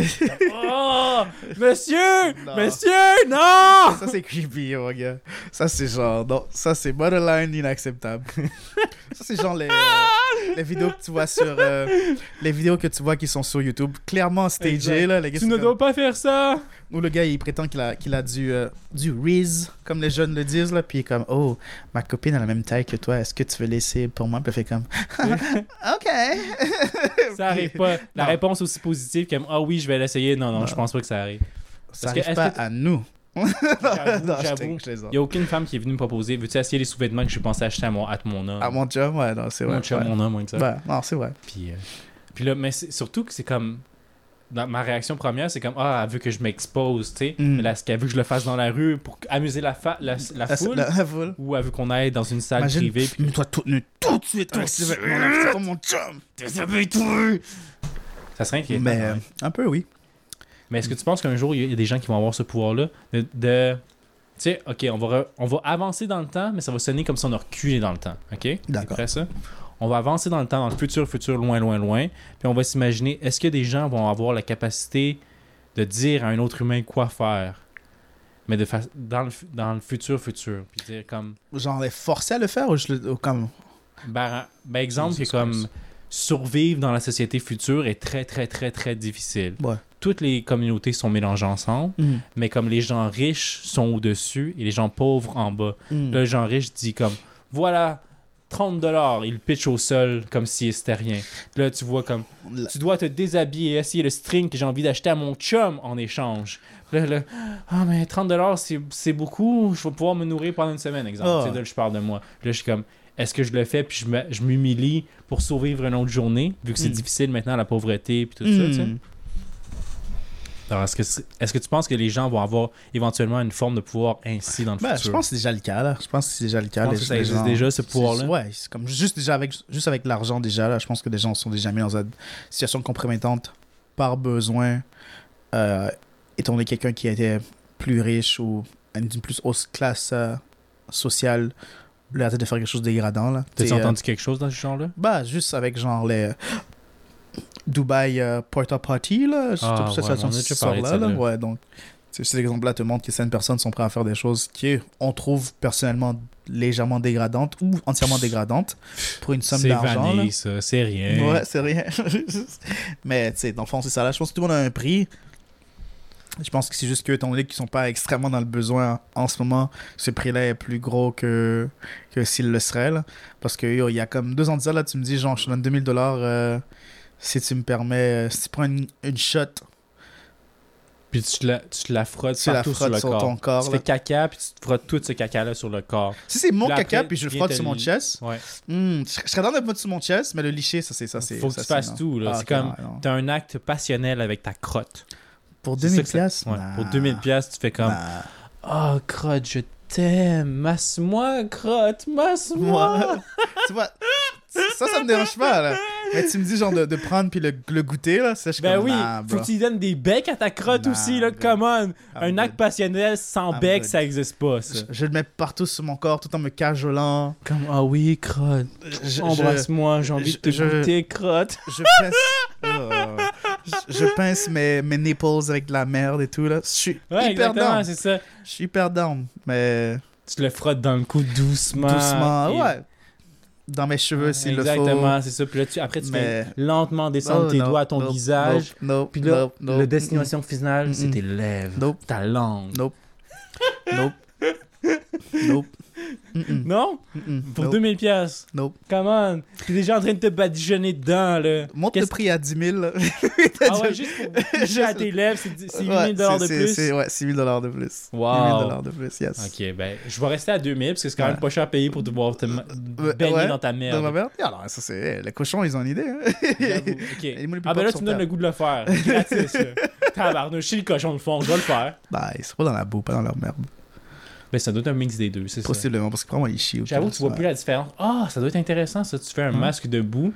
oh! Monsieur! Non. Monsieur! Non! Ça, c'est creepy, mon gars. Ça, c'est genre. Non, ça, c'est borderline inacceptable. ça, c'est genre les, euh, les vidéos que tu vois sur. euh, les vidéos que tu vois qui sont sur YouTube. Clairement stagées, là. Les gars, Tu ne comme- dois pas faire ça! Où le gars, il prétend qu'il a, qu'il a du, euh, du Riz, comme les jeunes le disent, là. Puis il est comme, oh, ma copine a la même taille que toi. Est-ce que tu veux laisser pour moi? Puis il fait comme, ok. Ça arrive pas. La Non. réponse aussi positive comme Ah oui, je vais l'essayer. Non, non, Non. je pense pas que ça arrive. Ça Parce arrive pas que à nous. J'avoue, je je. Il y a aucune femme qui est venue me proposer Veux-tu essayer les sous-vêtements que j'ai pensé acheter à mon, à mon homme? À mon chum, ouais, non, c'est vrai. Mon ouais. mon homme, ça. Ouais, non, c'est vrai. Puis, euh, puis là, mais surtout que c'est comme. Dans ma réaction première, c'est comme Ah, elle veut que je m'expose, tu sais. Mm. Mais là, est-ce qu'elle veut que je le fasse dans la rue pour amuser la, fa- la, la La- foule la- la foule. Ou elle veut qu'on aille dans une salle Imagine, privée puis mets-toi tout nu tout de suite. Tout de avec ces suite. vêtements-là, C'est comme mon chum. Ça serait inquiétant. Mais euh, un peu, oui. Mais est-ce que tu penses qu'un jour, il y a des gens qui vont avoir ce pouvoir-là? De. de- Tu sais, OK, on va, re- on va avancer dans le temps, mais ça va sonner comme si on a reculé dans le temps. OK? D'accord. Après ça, on va avancer dans le temps, dans le futur, futur, loin, loin, loin. Puis on va s'imaginer, est-ce que des gens vont avoir la capacité de dire à un autre humain quoi faire? Mais de fa- dans, le, fu- dans le futur, futur. Puis dire comme. Genre, les forcer à le faire ou je le. ou comme? Ben, ben exemple, que comme survivre dans la société future est très, très, très, très difficile. Ouais. Toutes les communautés sont mélangées ensemble. mais comme les gens riches sont au-dessus et les gens pauvres en bas. Mm. Là, le gens riche dit comme voilà 30 dollars, il pitch au sol comme si c'était rien. Puis Là, tu vois comme tu dois te déshabiller et essayer le string que j'ai envie d'acheter à mon chum en échange. Puis Là, là, ah mais 30 dollars c'est c'est beaucoup, je vais pouvoir me nourrir pendant une semaine exemple. Ah. Tu sais, là, je parle de moi. Puis Là, je suis comme est-ce que je le fais puis je m'humilie pour survivre une autre journée vu que c'est Mm. difficile maintenant la pauvreté puis tout ça, tu sais. Alors, est-ce que, c'est- est-ce que tu penses que les gens vont avoir éventuellement une forme de pouvoir ainsi dans le Ben, futur? je pense que c'est déjà le cas, là. Je pense que c'est déjà le cas. Les- que ça existe gens- déjà, ce pouvoir-là? Ouais, c'est comme juste déjà avec, juste avec l'argent, déjà, là. Je pense que les gens sont déjà mis dans une situation compromettante par besoin, euh, étant donné quelqu'un qui était plus riche ou d'une plus haute classe euh, sociale, lui a de faire quelque chose de dégradant, là. T'as-tu T'sais, euh, entendu quelque chose dans ce genre-là? Bah, juste avec genre les Dubai euh, Porta Potty, là. C'est Ah, cette ouais, situation on de là, là. Ouais, donc, c'est- cet exemple-là te montre que certaines personnes sont prêtes à faire des choses qui, on trouve personnellement légèrement dégradantes ou entièrement dégradantes pour une somme C'est d'argent. ça. C'est rien. Ouais, c'est rien. Mais, tu sais, dans le fond, c'est ça. Là, je pense que tout le monde a un prix. Je pense que c'est juste que, étant donné qu'ils sont pas extrêmement dans le besoin en ce moment, ce prix-là est plus gros que, que s'il le serait. là. Parce que il y a comme deux ans de ça, là, tu me dis, genre, je te donne 2000 dollars euh, si tu me permets, euh, si tu prends une, une shot, Puis tu te la, tu te la frottes tu la partout sur le sur, corps. ton corps. tu là. fais caca, puis tu te frottes tout ce caca-là sur le corps. Si c'est mon Puis caca, après, puis je le frotte sur mon chest, Ouais. hmm, je je serais dans le mettre sur mon chest, mais le licher, ça, c'est ça. c'est Faut que ça, tu fasses tout, là. Ah, C'est comme-. T'as un acte passionnel avec ta crotte. Pour C'est ça 2000 que ça- piastres? ouais, Nah. Pour 2000 pièces, tu fais comme Nah. Oh, crotte, je t'aime. Masse-moi, crotte, masse-moi. Moi, tu vois, ça, ça me dérange pas, là. Mais tu me dis, genre, de, de prendre puis le, le goûter, là, ça, je Ben comme, oui, nah, faut que tu lui donnes des becs à ta crotte Nah, aussi, là, come on. Un acte passionnel sans bec, ça existe pas, ça. Je, je le mets partout sur mon corps tout en me cajolant. Comme, ah oui, crotte, Je, je, embrasse-moi, j'ai envie de te je- goûter, crotte. je pince, oh. je, je pince mes, mes nipples avec de la merde et tout, là. Je suis Ouais, hyper down. c'est ça. Je suis hyper down, mais Tu te le frottes dans le cou doucement. doucement, et- ouais. Dans mes cheveux, s'il le faut. Exactement, c'est ça. Puis là, tu, après, tu Mais- fais lentement descendre Oh, tes no, doigts à ton visage. Nope, nope, Puis là, la destination finale, c'est tes lèvres, Nope. ta langue. Nope. Nope. Nope. Mm-mm. Non? Mm-mm. Pour Nope. 2000 pièces. Nope. Come on. T'es déjà en train de te badigeonner dedans, là. Monte le prix à 10 000. là. Ah ouais, juste pour toucher à tes lèvres, c'est c'est 8000 Ouais, dollars de c'est- plus. c'est- Ouais, 6 000 dollars de plus. Wow. 8 000 dollars de plus, yes. Ok, ben, je vais rester à 2000 parce que c'est quand même Ouais. pas cher à payer pour devoir te ma- Ouais, baigner ouais, dans ta Dans merde. ma merde. Alors, ça, c'est. Les cochons, ils ont une idée. Hein? J'avoue, ok. les moules les plus Ah ben là, tu me donnes le goût de le faire. Gratis, là. Tabarnouche, si le cochon le font, je vais le faire. Bah, ils sont pas dans la boue, pas dans leur merde. Ben, ça doit être un mix des deux, c'est ça. Possiblement, parce que vraiment, ils chient. J'avoue tu vois plus la différence. Ah, ça doit être intéressant, ça. Tu fais un Hum. masque debout.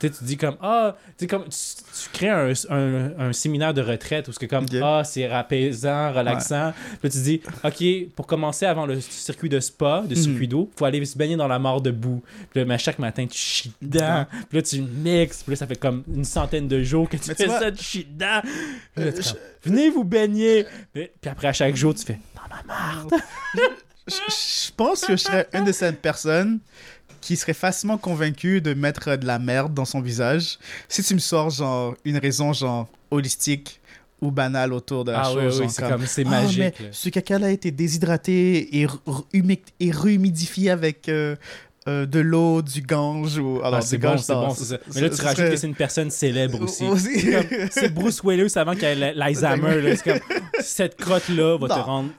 Tu tu dis comme, ah, comme, tu, tu crées un, un, un séminaire de retraite où c'est comme, ah, c'est apaisant, relaxant. Puis tu dis, OK, pour commencer avant le circuit de spa, de Mhm. circuit d'eau, faut aller se baigner dans la mare debout. Puis là, mais chaque matin, tu chies dedans. Puis là, tu mixes. Puis là, ça fait comme une centaine de jours que tu Mais tu fais vois- ça, tu chies dedans. Puis là, Euh, venez vous baigner. Puis après, à chaque jour, tu fais, Je, je pense que je serais une de ces personnes qui serait facilement convaincue de mettre de la merde dans son visage. Si tu me sors, genre, une raison, genre, holistique ou banale autour de la ah chose. oui, oui, c'est comme, c'est Ah, magique. mais là. ce caca-là a été déshydraté et, et rehumidifié avec euh, euh, de l'eau, du Gange ou... Alors, Ah, c'est bon, c'est bon, ça. Mais là, tu rajoutes serait- que c'est une personne célèbre aussi. C'est Bruce Willis avant qu'il ait l'Alzheimer. là. C'est comme, cette crotte-là va te rendre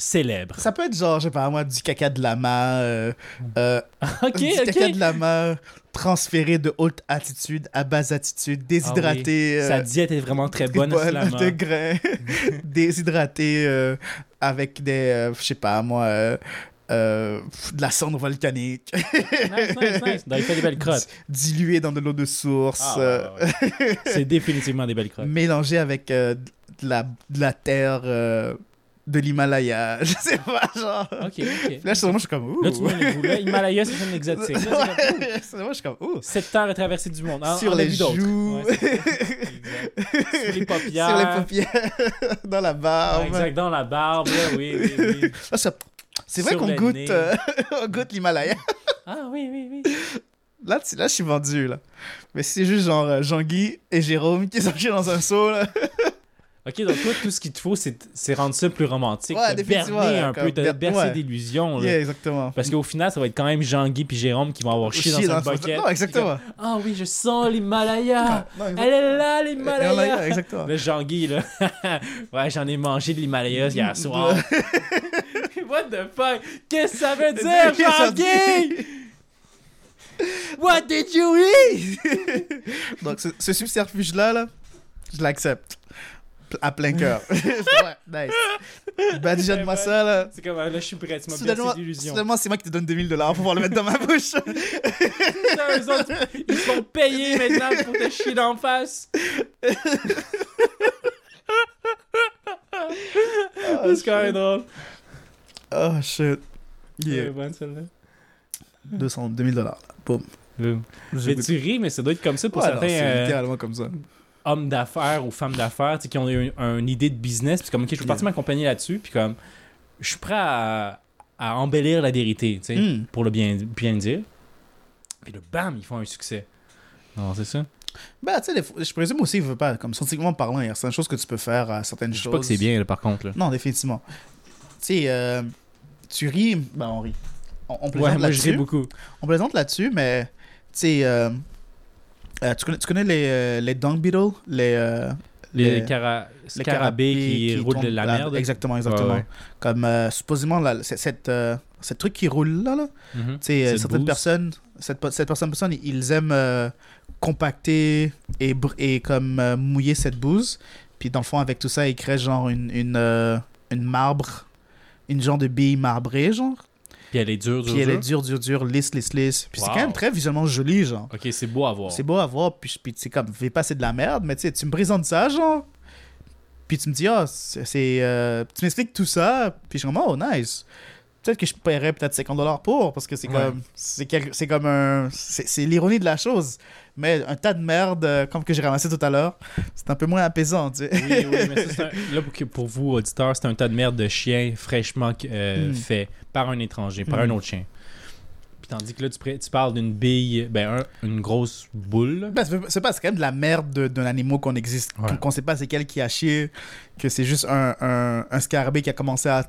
célèbre. Ça peut être genre, je sais pas moi, du caca de lama, euh, euh, Ok, du caca de lama transféré de haute attitude à basse attitude, déshydraté. Sa euh, diète est vraiment très bonne, bonne, de grains, déshydraté euh, avec des, euh, je sais pas moi, euh, de la cendre volcanique, Nice, nice, nice. Donc, il fait des belles crottes. dilué dans de l'eau de source, Ah, ouais, euh, ouais, ouais. C'est définitivement des belles crottes. mélangé avec euh, de, la, de la terre de l'Himalaya, je sais pas, genre. Ok, ok. Là, vraiment, je suis comme, ouh. Là, tu. Là, Himalaya, c'est un exotique. Là, c'est comme, je suis comme, ouh. Cette terre est traversée du monde. Ah, Sur les joues. Ouais. Sur les paupières. Sur les paupières, dans la barbe. exact, dans la barbe, là, oui, oui, oui. Ah, ça- C'est vrai qu'on goûte, euh, on goûte l'Himalaya. Ah oui, oui, oui. Là, tu- là, je suis vendu, là. Mais c'est juste genre euh, Jean-Guy et Jérôme qui sont dans un seau, là. Ok, donc toi, tout ce qu'il te faut, c'est c'est rendre ça plus romantique. Ouais, te berner un peu, te ber- bercer ouais. d'illusions. Yeah, exactement. Parce qu'au final, ça va être quand même Jean-Guy puis Jérôme qui vont avoir chié Chier dans un son- bucket. Non, exactement. Ah oui, je sens l'Himalaya. Elle est là, Himalaya, l'Himalaya. Exactement. Là, Jean-Guy, là. ouais, j'en ai mangé de l'Himalaya hier soir. What the fuck? Qu'est-ce que ça veut dire, Jean-Guy? What did you eat? Donc, ce, ce subterfuge-là, là, je l'accepte. À plein cœur. ouais, nice. Badigeonne-moi ça, là. C'est comme, là, je suis prêt, tu m'as Soudainement, c'est moi qui te donne 2000 dollars pour pouvoir le mettre dans ma bouche. Putain, eux autres, ils sont payés maintenant pour te chier d'en face. c'est quand même drôle. Oh, shit. Yeah. Ouais, bonne, celle-là. 200, 2000 dollars. Boum. Mais tu ris, mais ça doit être comme ça pour Ouais, non, certains c'est euh, littéralement comme ça. Hommes d'affaires ou femmes d'affaires tu sais, qui ont eu une, une idée de business. Puis comme, ok, je veux partir ma compagnie là-dessus. Puis comme, je suis prêt à, à embellir la vérité, tu sais, Hmm. pour le bien, bien dire. Puis là, bam, ils font un succès. Non, c'est ça. Bah, tu sais, je présume aussi, il veut pas, comme scientifiquement parlant, il y a certaines choses que tu peux faire à certaines Je sais choses. pas que c'est bien, là, par contre. Là. Non, définitivement. Tu sais, euh, tu ris, ben on rit. On, on Ouais, plaisante moi, je ris là-dessus. beaucoup. On plaisante là-dessus, mais tu sais, euh, euh, tu connais, tu connais les, euh, les dung beetles, les, euh, Les, Les- cara... les scarabées qui, roulent de la merde. Exactement, exactement. Ouais. Comme euh, supposément là, cette, euh, cette truc qui roule là, là tu sais, euh, certaines personnes, cette, cette personne, personne, ils aiment compacter et, et comme mouiller cette bouse. Puis dans le fond, avec tout ça, ils créent genre une, une, une marbre, une genre de bille marbrée, genre. Puis elle est dure, dure, Puis elle dure. est dure, dure, dure, lisse, lisse, lisse. Puis c'est quand même très visuellement joli, genre. Ok, c'est beau à voir. C'est beau à voir, puis, puis c'est comme, vais passer de la merde, mais tu sais, tu me présentes ça, genre. Puis tu me dis, ah, c'est. c'est, euh, tu m'expliques tout ça, puis je suis comme, oh, nice. Peut-être que je paierais peut-être 50 dollars pour, parce que c'est Ouais. comme. C'est quel- c'est comme un. C'est l'ironie de la chose. Mais un tas de merde, euh, comme que j'ai ramassé tout à l'heure, c'est un peu moins apaisant, tu sais. Oui, oui, mais ça, un- là, pour, vous, auditeurs, c'est un tas de merde de chien fraîchement euh, Mm. fait par un étranger, par Mm. un autre chien. Puis tandis que là, tu, parles d'une bille, ben, un- une grosse boule. Ben, c'est quand même de la merde de- d'un animal qu'on existe, Ouais. qu'on- sait pas c'est quel qui a chié, que c'est juste un, un, un scarabée qui a commencé à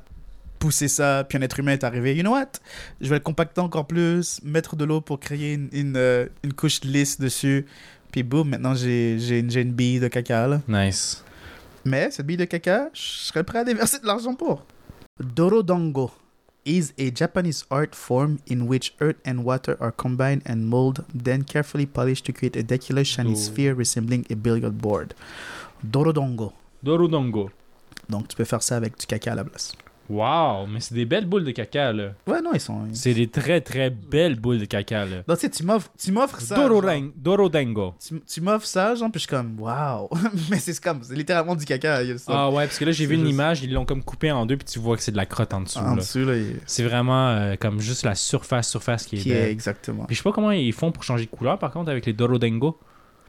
poussé ça, puis un être humain est arrivé. You know what? Je vais le compacter encore plus, mettre de l'eau pour créer une, une, euh, une couche lisse dessus. Puis boum, maintenant j'ai une, une bille de caca là. Nice. Mais cette bille de caca, je serais prêt à déverser de l'argent pour. Dorodongo is a Japanese art form in which earth and water are combined and molded, then carefully polished to create a decorative shiny sphere resembling a billiard board. Dorodongo. Dorudongo. Donc tu peux faire ça avec du caca à la place. Wow, mais c'est des belles boules de caca, là. Ouais, non, ils sont. C'est des très, très belles boules de caca, là. Donc tu sais, tu m'offres tu m'offres ça. Dorodengo. Tu, tu m'offres ça, genre, puis je suis comme, waouh! Mais c'est comme, c'est littéralement du caca. il y a ça. Ah ouais, parce que là, j'ai vu une image, ils l'ont comme coupé en deux, puis tu vois que c'est de la crotte en dessous, en là. dessous, là, il- C'est vraiment euh, comme juste la surface, surface qui est qui est belle. exactement. Puis je sais pas comment ils font pour changer de couleur, par contre, avec les Dorodengo.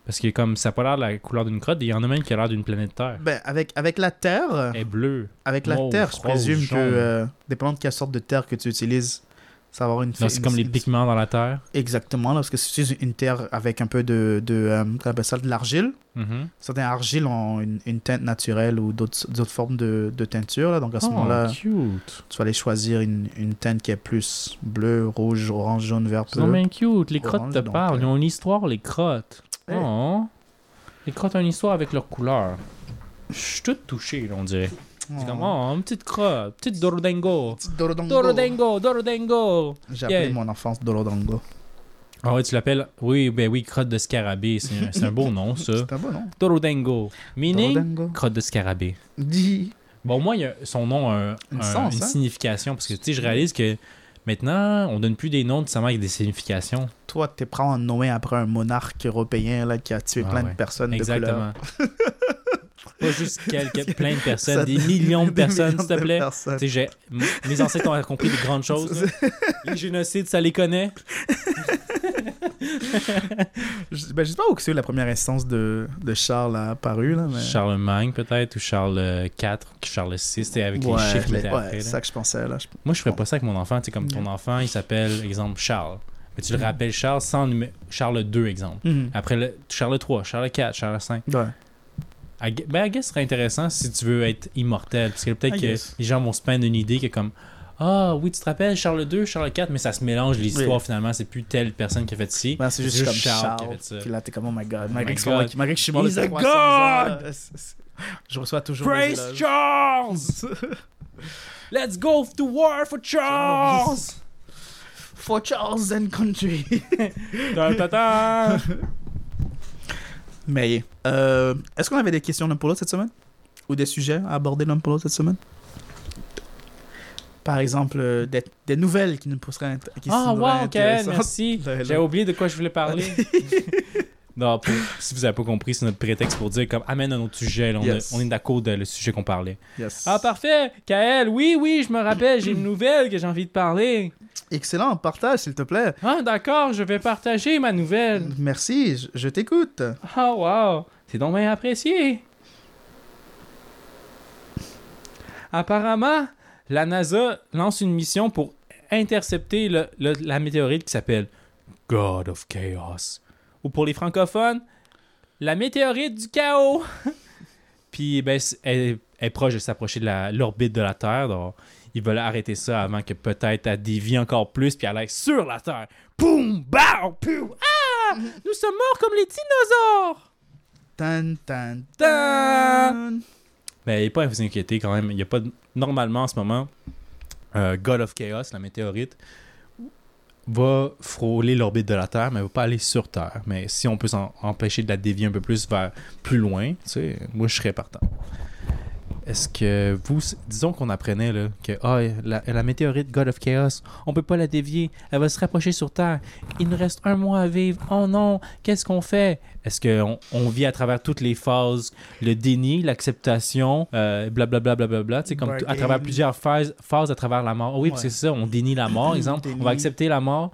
Parce que comme ça a pas l'air de la couleur d'une crotte, il y en a même qui a l'air d'une planète Terre. Ben, avec, avec la terre, Elle est bleue. avec la mauve, terre, je présume que, euh, dépendant de quelle sorte de terre que tu utilises, ça va avoir une. C'est comme les pigments dans la Terre. Exactement, là, parce que si tu utilises une terre avec un peu de, de euh, appelle ça, de l'argile, Mhm. certaines argiles ont une, une teinte naturelle ou d'autres formes de, de teinture, là, donc à ce Oh, moment-là, tu vas aller choisir une, une teinte qui est plus bleu, rouge, orange, jaune, vert, bleu. bien cute. Les crottes Orange, te parlent. euh, Ils ont une histoire, les crottes. Oh. Les crottes ont une histoire avec leur couleur. Je suis tout touché, là, on dirait. C'est comme, oh, une petite crotte, petite Dorodengo. Petit Dorodongo. Dorodengo, Dorodengo. J'ai appelé Yeah. mon enfance Dorodongo. Ah ouais, tu l'appelles. Oui, ben oui, crotte de scarabée. C'est un, beau nom, ça. C'est un bon nom. Dorodengo. Meaning, crotte de scarabée. Dis. Bon, moi, y a, son nom a un- Une un- sens, une hein? signification. Parce que, tu sais, je réalise que maintenant, on donne plus des noms nécessairement avec des significations. Toi, t'es prêt à en nommer après un monarque européen là, qui a tué Ah plein ouais. de personnes de couleur. Pas juste quelques, plein de personnes, Ça- des millions de personnes, s'il te plaît. personnes. Tu sais, j'ai- mes ancêtres ont accompli de grandes choses. Les génocides, ça les connaît. Je, ben, je sais pas où que c'est la première instance de, de Charles a apparu. Là, mais... Charlemagne, peut-être, ou Charles euh, IV, ou Charles VI, c'était avec ouais, les chiffres ouais, c'est ça que je pensais. Là. Je- Moi, je ferais pas ça avec mon enfant. Tu sais, comme ton enfant, il s'appelle, exemple, Charles. Mais tu le rappelles Charles sans numé- Charles II, exemple. Mhm. Après, le, Charles III, Charles IV, Charles V. Ouais. I Ben, I guess ce serait intéressant si tu veux être immortel. Parce que peut-être que les gens vont se peindre une idée que comme Ah oui, tu te rappelles Charles II, Charles IV, mais ça se mélange l'histoire Oui. finalement. C'est plus telle personne qui a fait ci. Ben, c'est juste, juste comme Charles qui a fait ça. Puis là, t'es comme, oh my god. my Malgré, God. malgré que- je suis mort He's a 300 ans, god! je reçois toujours Praise. Charles! Let's go to war for Charles! For Charles and country. Ta, ta, ta. Mais, euh, est-ce qu'on avait des questions l'un pour l'autre cette semaine? Ou des sujets à aborder l'un pour l'autre cette semaine? Par exemple, euh, des, des nouvelles qui nous pousseraient qui Ah, wow, ok, merci. Là. J'avais oublié de quoi je voulais parler. non, pour- si vous avez pas compris, c'est notre prétexte pour dire comme amène un autre sujet. là, on, a- Yes. on est d'accord de le sujet qu'on parlait. Yes. Ah, parfait. Kael, oui, oui, je me rappelle, j'ai une nouvelle que j'ai envie de parler. Excellent, partage s'il te plaît. Ah, d'accord, je vais partager ma nouvelle. Merci, je, je t'écoute. Ah, wow, c'est donc bien apprécié. Apparemment, la NASA lance une mission pour intercepter le- le- la météorite qui s'appelle God of Chaos. Ou pour les francophones, la météorite du chaos. Puis, ben, elle, elle est proche de s'approcher de l'orbite de la Terre. Donc, ils veulent arrêter ça avant que peut-être elle dévie encore plus puis elle aille sur la Terre. Boum! Bow! Poum! Ah! Nous sommes morts comme les dinosaures! Tan, tan, Ta- tan. Mais il n'est pas à vous inquiéter quand même. Il y a pas de- Normalement, en ce moment, euh, God of Chaos, la météorite, va frôler l'orbite de la Terre, mais elle va pas aller sur Terre. Mais si on peut s'en empêcher de la dévier un peu plus vers plus loin, tu sais, moi, je serais partant. Est-ce que vous, disons qu'on apprenait là, que ah, la, la météorite God of Chaos, on peut pas la dévier, elle va se rapprocher sur Terre. Il nous reste un mois à vivre. Oh non, qu'est-ce qu'on fait? Est-ce qu'on on vit à travers toutes les phases, le déni, l'acceptation, euh, blablabla, blablabla, tu sais, comme à travers plusieurs phases, phases à travers la mort. Oui, parce que c'est ça, on dénie la mort, exemple. On va accepter la mort.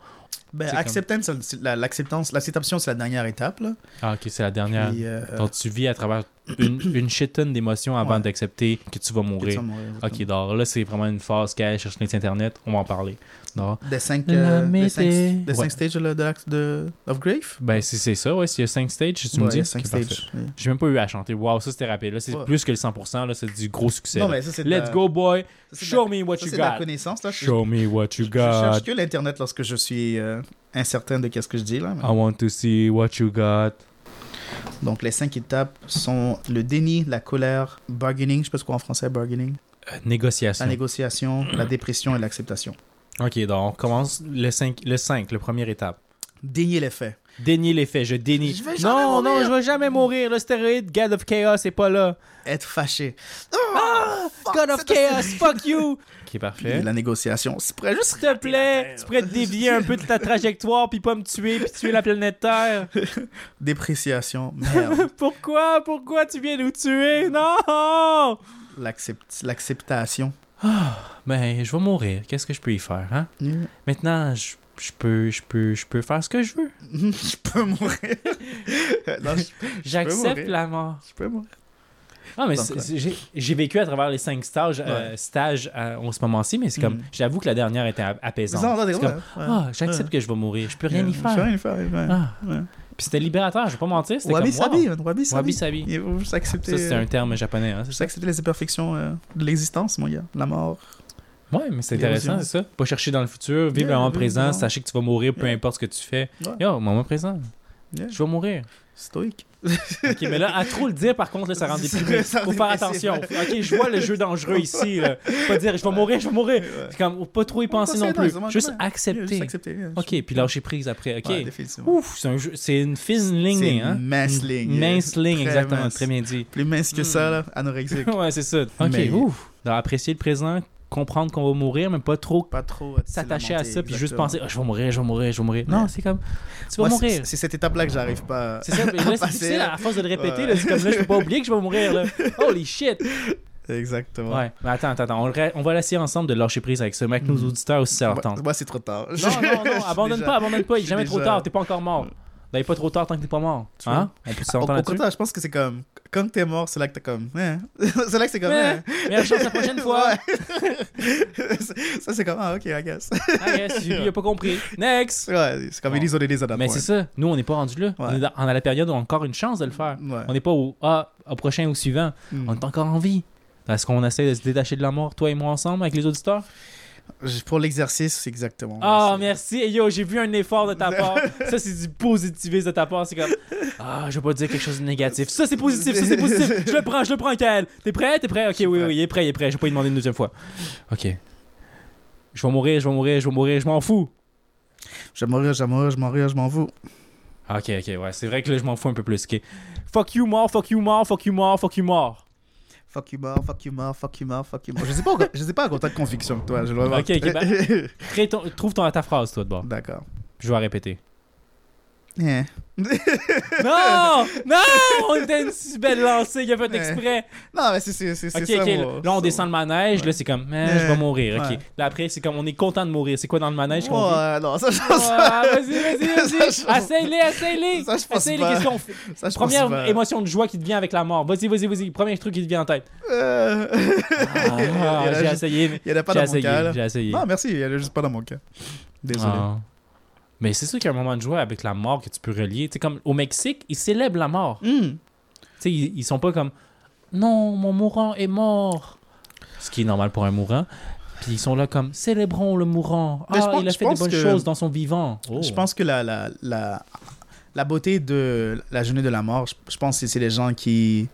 Ben, comme- l'acceptance, l'acceptation, c'est la dernière étape. Là. Ah, ok, c'est la dernière. Puis, euh, Donc tu vis à travers une, une shit tonne d'émotions avant Ouais. d'accepter que tu vas tu mourir. vas mourir, Ok, d'accord. Là, c'est vraiment une phase qu'elle cherche sur Internet. On va en parler. D'accord. Des 5 La des cinq, mété- des cinq Ouais. stages de, de, de- of Grave Ben, si c'est ça, ouais. S'il y a 5 stages, tu me dis. cinq Ok, parfait. stages. J'ai même pas eu à chanter. Waouh, ça c'était rapide. Là, c'est Ouais. plus que le 100%. Là, c'est du gros succès. Non, mais ça, Let's la- go, boy. ça, c'est de Show la- me what ça, you c'est de la got. connaissance. Là. Je- Show me what you je, je cherche got. que l'Internet lorsque je suis euh, incertain de qu'est-ce que je dis. là. mais- I want to see what you got. Donc, les cinq étapes sont le déni, la colère, bargaining, je sais pas ce quoi en français, bargaining, Euh, négociation. la négociation, la dépression et l'acceptation. Ok, donc on commence le 5, le 5, le première étape. Dénier les faits. Dénier les faits, je dénie. Je vais jamais non, non, je vais jamais mourir. Le stéroïde, God of Chaos, c'est pas là. Être fâché. fuck, God of Chaos, fuck you. Ok, Et parfait. la négociation. Juste. S'il te plaît, tu pourrais te dévier un peu de ta trajectoire puis pas me tuer puis tuer la planète Terre. Dépréciation. Merde. Pourquoi? Pourquoi tu viens nous tuer? Non! L'accept- L'acceptation. Ben, je vais mourir. Qu'est-ce que je peux y faire, hein? Maintenant, je, je peux, je peux, je peux faire ce que je veux. je peux mourir. J'accepte la mort. je peux mourir. Ah, mais ouais. j'ai vécu à travers les cinq stages, euh, stages euh, en ce moment-ci, mais c'est comme, Mhm. j'avoue que la dernière était apaisante. C'est comme, ouais. ah, j'accepte que je vais mourir, je peux rien y Je peux faire. rien y faire. Ah. Puis c'était libérateur, je vais pas mentir, c'était Wabi comme, wow. sabi. man, Wabi sabi. Wabi sabi. Il faut juste accepter. Ça, c'est un terme japonais, hein, Juste accepter les imperfections euh, de l'existence, mon gars. La mort. Ouais, mais c'est intéressant, c'est ça. Pas chercher dans le futur, vivre le moment présent, sachez que tu vas mourir, peu importe ce que tu fais. Yo, moment présent, je vais mourir. Stoïque. Ok, mais là, à trop le dire, par contre, là, ça rend Ça- déprimé. Faut faire attention. Ok, je vois le jeu dangereux ici. Là. Pas dire, je vais mourir, je vais mourir. C'est comme, pas trop y penser non plus. Juste accepter. Juste accepter. yeah. Ok, puis lâcher prise après. Ok. Ouais. Ouf, c'est un jeu- c'est une fine ligne, C'est hein? mince ligne. Mince ligne, exactement. mince. Très bien dit. Plus mince que ça, là, anorexique. ouais, c'est ça. Ok, Mais- ouf. Donc, apprécier le présent, comprendre qu'on va mourir, mais pas trop Pas trop. euh, s'attacher à ça, puis juste penser, Ah, je vais mourir, je vais mourir, je vais mourir. Non, Ouais. c'est comme, tu vas Moi, mourir. C'est cette étape-là que j'arrive pas. C'est ça, mais là, c'est difficile à force de le répéter. Ouais. C'est comme là, je peux pas oublier que je vais mourir. Là. Holy shit! Exactement. Ouais, mais attends, attends, attends. On, le- on va l'essayer ensemble de lâcher prise avec ça, mais avec nos auditeurs aussi, ça leur Moi, tente. moi, c'est trop tard. Non, non, non, abandonne pas, abandonne pas. Il est jamais trop tard, t'es pas encore mort. Ben, il est pas trop tard tant que t'es pas mort. Tu Hein? On peut Au, s'entendre au là-dessus? contraire, je pense que c'est comme. Quand t'es mort, c'est là que t'es comme. hein? c'est là que c'est comme. Ouais. hein? Meilleure chance la prochaine fois. Ouais. ça, c'est comme. Ah, ok, I guess. Ah, yes, il a pas compris. Next! Ouais, c'est comme Bon. Elise on est des Mais c'est ça, nous on n'est pas rendu là. Ouais. On est dans- on a la période où on a encore une chance de le faire. Ouais. On n'est pas au ah, au prochain ou suivant. Hmm. On est encore en vie. Est-ce qu'on essaie de se détacher de la mort, toi et moi ensemble, avec les auditeurs? Pour l'exercice, c'est exactement. Ah, c'est- merci. Hey, Yo, j'ai vu un effort de ta part. Ça, c'est du positivisme de ta part. C'est comme, ah, je vais pas dire quelque chose de négatif. Ça, c'est positif. Ça, c'est positif. Je le prends, je le prends, Kael. T'es prêt? T'es prêt? Ok, oui, oui, oui, il est prêt, il est prêt. Je vais pas lui demander une deuxième fois. Ok. Je vais mourir, je vais mourir, je vais mourir, je m'en fous. Je vais mourir, je vais mourir, je vais mourir, je m'en fous. Ok, ok, ouais. C'est vrai que là, je m'en fous un peu plus. Ok. Fuck you, mort, fuck you, mort, fuck you, mort, fuck you, mort. Fuck you mort, fuck you mort, fuck you mort, fuck you mort. Je sais pas, je sais pas à de conviction que toi. Je dois. Ok, ok, ben- Crée ton- trouve ton, ta phrase, toi, de bord. D'accord. Je vais la répéter. Eh. Non! Non! On était une si belle lancée, il a fait exprès. Non, mais c'est c'est c'est c'est Ok, ça. ok. moi. Là, on descend le manège. Ouais. Là, c'est comme, eh, je vais mourir. Ok. Ouais. Là, après, c'est comme, on est content de mourir. C'est quoi dans le manège qu'on? Ouais, non, ça, je pense Ah, vas-y, vas-y, vas-y. pense Essaye-les, pas. qu'est-ce qu'on fait? ça, je pense Première pas. émotion de joie qui te vient avec la mort. Vas-y, vas-y, vas-y. Premier truc qui te vient en tête. Euh, Ah, il y en a j'ai juste- essayé. Il y en a pas J'ai dans mon essayé. cas. J'ai essayé. Non, merci, il y en a juste pas dans mon cas. Désolé. Mais c'est sûr qu'il y a un moment de joie avec la mort que tu peux relier. Tu sais, comme au Mexique, ils célèbrent la mort. Tu sais, ils, ils sont pas comme non, mon mourant est mort. Ce qui est normal pour un mourant. Puis ils sont là comme célébrons le mourant. Je Ah, pense- il a fait de pense bonnes que- choses dans son vivant. Oh. Je pense que la, la, la, la beauté de la journée de la mort, je, je pense que c'est les gens qui,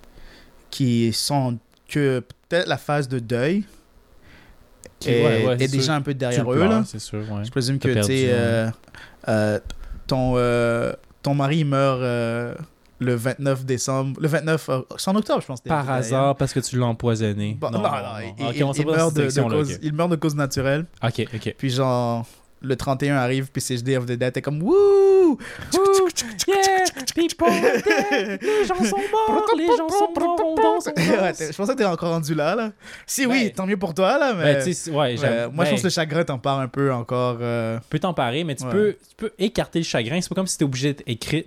qui sont que peut-être la phase de deuil Qui- ouais, ouais, c'est déjà un peu derrière eux. pleures, Là. C'est sûr, ouais. Je présume que tu sais, euh, euh, ton, euh, ton mari meurt euh, le 29 décembre. Le 29, euh, c'est en octobre, je pense. Par hasard, parce que tu l'as empoisonné. Bon, non, non, il, Ok, il- on s'en il va dans meurt cette de, de section-là, cause, ok. il meurt de cause naturelle. Ok, ok. Puis genre, le 31 arrive, puis c'est Day of the Dead, t'es comme wouh! Yeah, people are dead. Les gens sont morts, les gens sont morts, on danse, on je pensais que t'es encore rendu là, là. Si oui, Ben- tant mieux pour toi, là, mais... Ben, ouais, moi, je ben, pense que le chagrin t'en parle un peu encore. euh, Tu peux t'en parer, mais tu, peux, tu peux écarter le chagrin. C'est pas comme si t'es obligé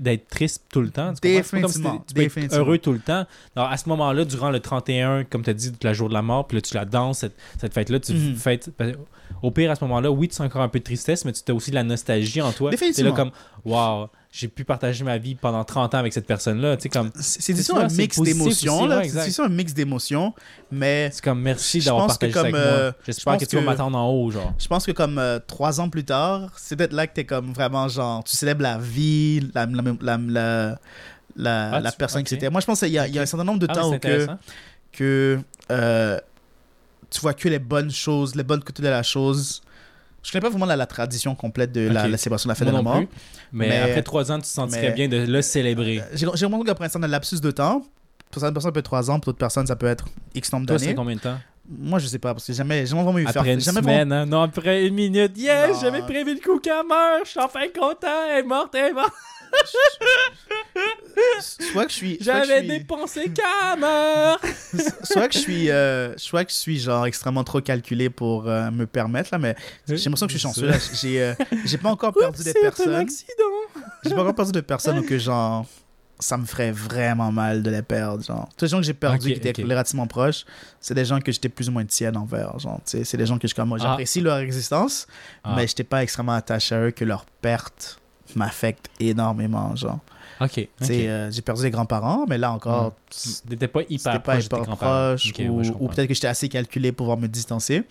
d'être triste tout le temps. Tu comprends? C'est pas comme si Définitivement, tu peux être définitivement. heureux tout le temps. Alors, à ce moment-là, durant le 31, comme tu as dit, la jour de la mort, puis là, tu la danses, cette, cette fête-là, tu Mhm. fêtes. ben, Au pire, à ce moment-là, oui, tu sens encore un peu de tristesse, mais tu as aussi de la nostalgie en toi. T'es là Définitivement. comme, waouh, j'ai pu partager ma vie pendant 30 ans avec cette personne-là. Tu sais, comme, C'est ça, un mix d'émotions, C'est un mix d'émotions, mais c'est comme merci d'avoir partagé ça avec euh, moi. je J'espère que tu vas m'attendre en haut, genre. je pense que comme euh, trois ans plus tard, c'est peut-être là que t'es comme vraiment genre, tu célèbres la vie, la, la, la, Ah, personne que c'était. Moi, je pense qu'il y, a- il y a un certain nombre de Ah, temps où que euh, tu vois que les bonnes choses, les bonnes côtés de la chose. Je connais pas vraiment la, la tradition complète de la, Ok. la célébration de la fête Moi de la mort. plus. Mais, Mais- après trois ans, tu te sentirais mais- bien de le célébrer. Euh, J'ai remarqué qu'après un certain lapsus de temps, pour certaines personnes, ça peut être 3 ans, pour d'autres personnes, ça peut être X nombre Toi, c'est d'années. combien de temps? Moi, je sais pas, parce que jamais, jamais vraiment eu faire. Après une jamais semaine, hein? Non, après une minute. Yeah, Non. j'avais prévu le coup qu'elle meurt. Je suis enfin content. Elle est morte, elle est morte. Soit que je suis. J'avais suis, dépensé meurt. soit que je suis, euh, soit que je suis genre extrêmement trop calculé pour euh, me permettre là, mais j'ai l'impression que je suis chanceux. là. J'ai, euh, j'ai pas encore perdu des C'est un personnes. accident. J'ai pas encore perdu de personnes où que genre ça me ferait vraiment mal de les perdre. Genre, tous les gens que j'ai perdus Ok, qui étaient relativement proches, c'est des gens que j'étais plus ou moins tiède envers. Genre, c'est des gens que je comme moi, Ah. j'apprécie leur existence, Ah. mais j'étais pas extrêmement attaché à eux que leur perte m'affecte énormément. Genre, Ok. Sais, euh, j'ai perdu des grands-parents, mais là encore, T'étais pas hyper pas proche hyper ou, ouais, peut-être que j'étais assez calculé pour pouvoir me distancer.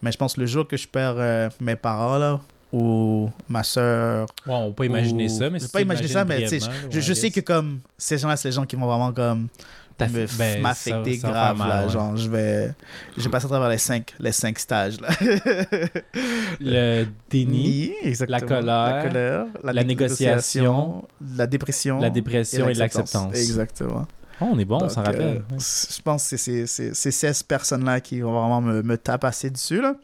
Mais je pense que le jour que je perds euh, mes parents, là, ou ma soeur, Ouais, on peut pas imaginer ou- ça, mais je peux pas imaginer ça, mais je, je sais que comme ces gens-là, c'est les gens qui vont vraiment comme ben, m'affecter grave mal, là, ouais. genre je vais je vais passer à travers les cinq les cinq stages là Le déni, Ni, la colère, la, colère, la négociation, la dépression la dépression et l'acceptance. exactement Oh, on est bon, on s'en rappelle. euh, je pense que c'est ces- ces ces 16 personnes là qui vont vraiment me, me tapasser dessus là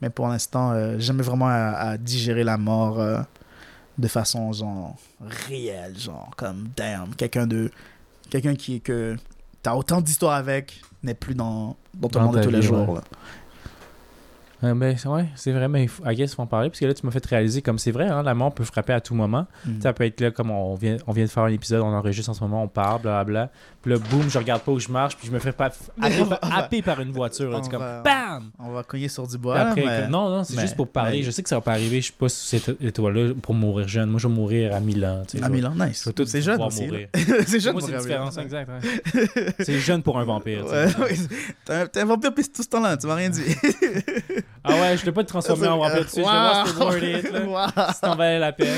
mais pour l'instant euh, j'ai jamais vraiment à, à digérer la mort euh, de façon genre réelle genre comme damn quelqu'un de quelqu'un qui que t'as autant d'histoires avec n'est plus dans dans ton Dans monde de tous les jours ouais. Euh, ben, ouais, c'est vrai, mais il I guess, faut en parler, parce que là, tu m'as fait réaliser, comme c'est vrai, hein, la mort peut frapper à tout moment. Mm. Ça peut être là, comme on vient, on vient de faire un épisode, on enregistre en ce moment, on parle, blablabla. Puis là, boum, je regarde pas où je marche, puis je me fais pas happer, par- va- une voiture. là, tu comme va- BAM! on va cogner sur du bois après, mais- non, non, c'est juste pour parler. mais- Je sais que ça va pas arriver, je suis pas sur cette étoile-là pour mourir jeune. Moi, je vais mourir à Milan. tu sais, à Milan nice c'est jeune aussi c'est jeune Moi, pour c'est à différence, exact. c'est jeune pour un vampire. t'es un vampire puis tout ce temps-là, tu m'as rien dit. Ah ouais, je l'ai pas te transformer en vampire dessus. Je voir si c'était worth it, là. Wow. Si t'en valait la peine.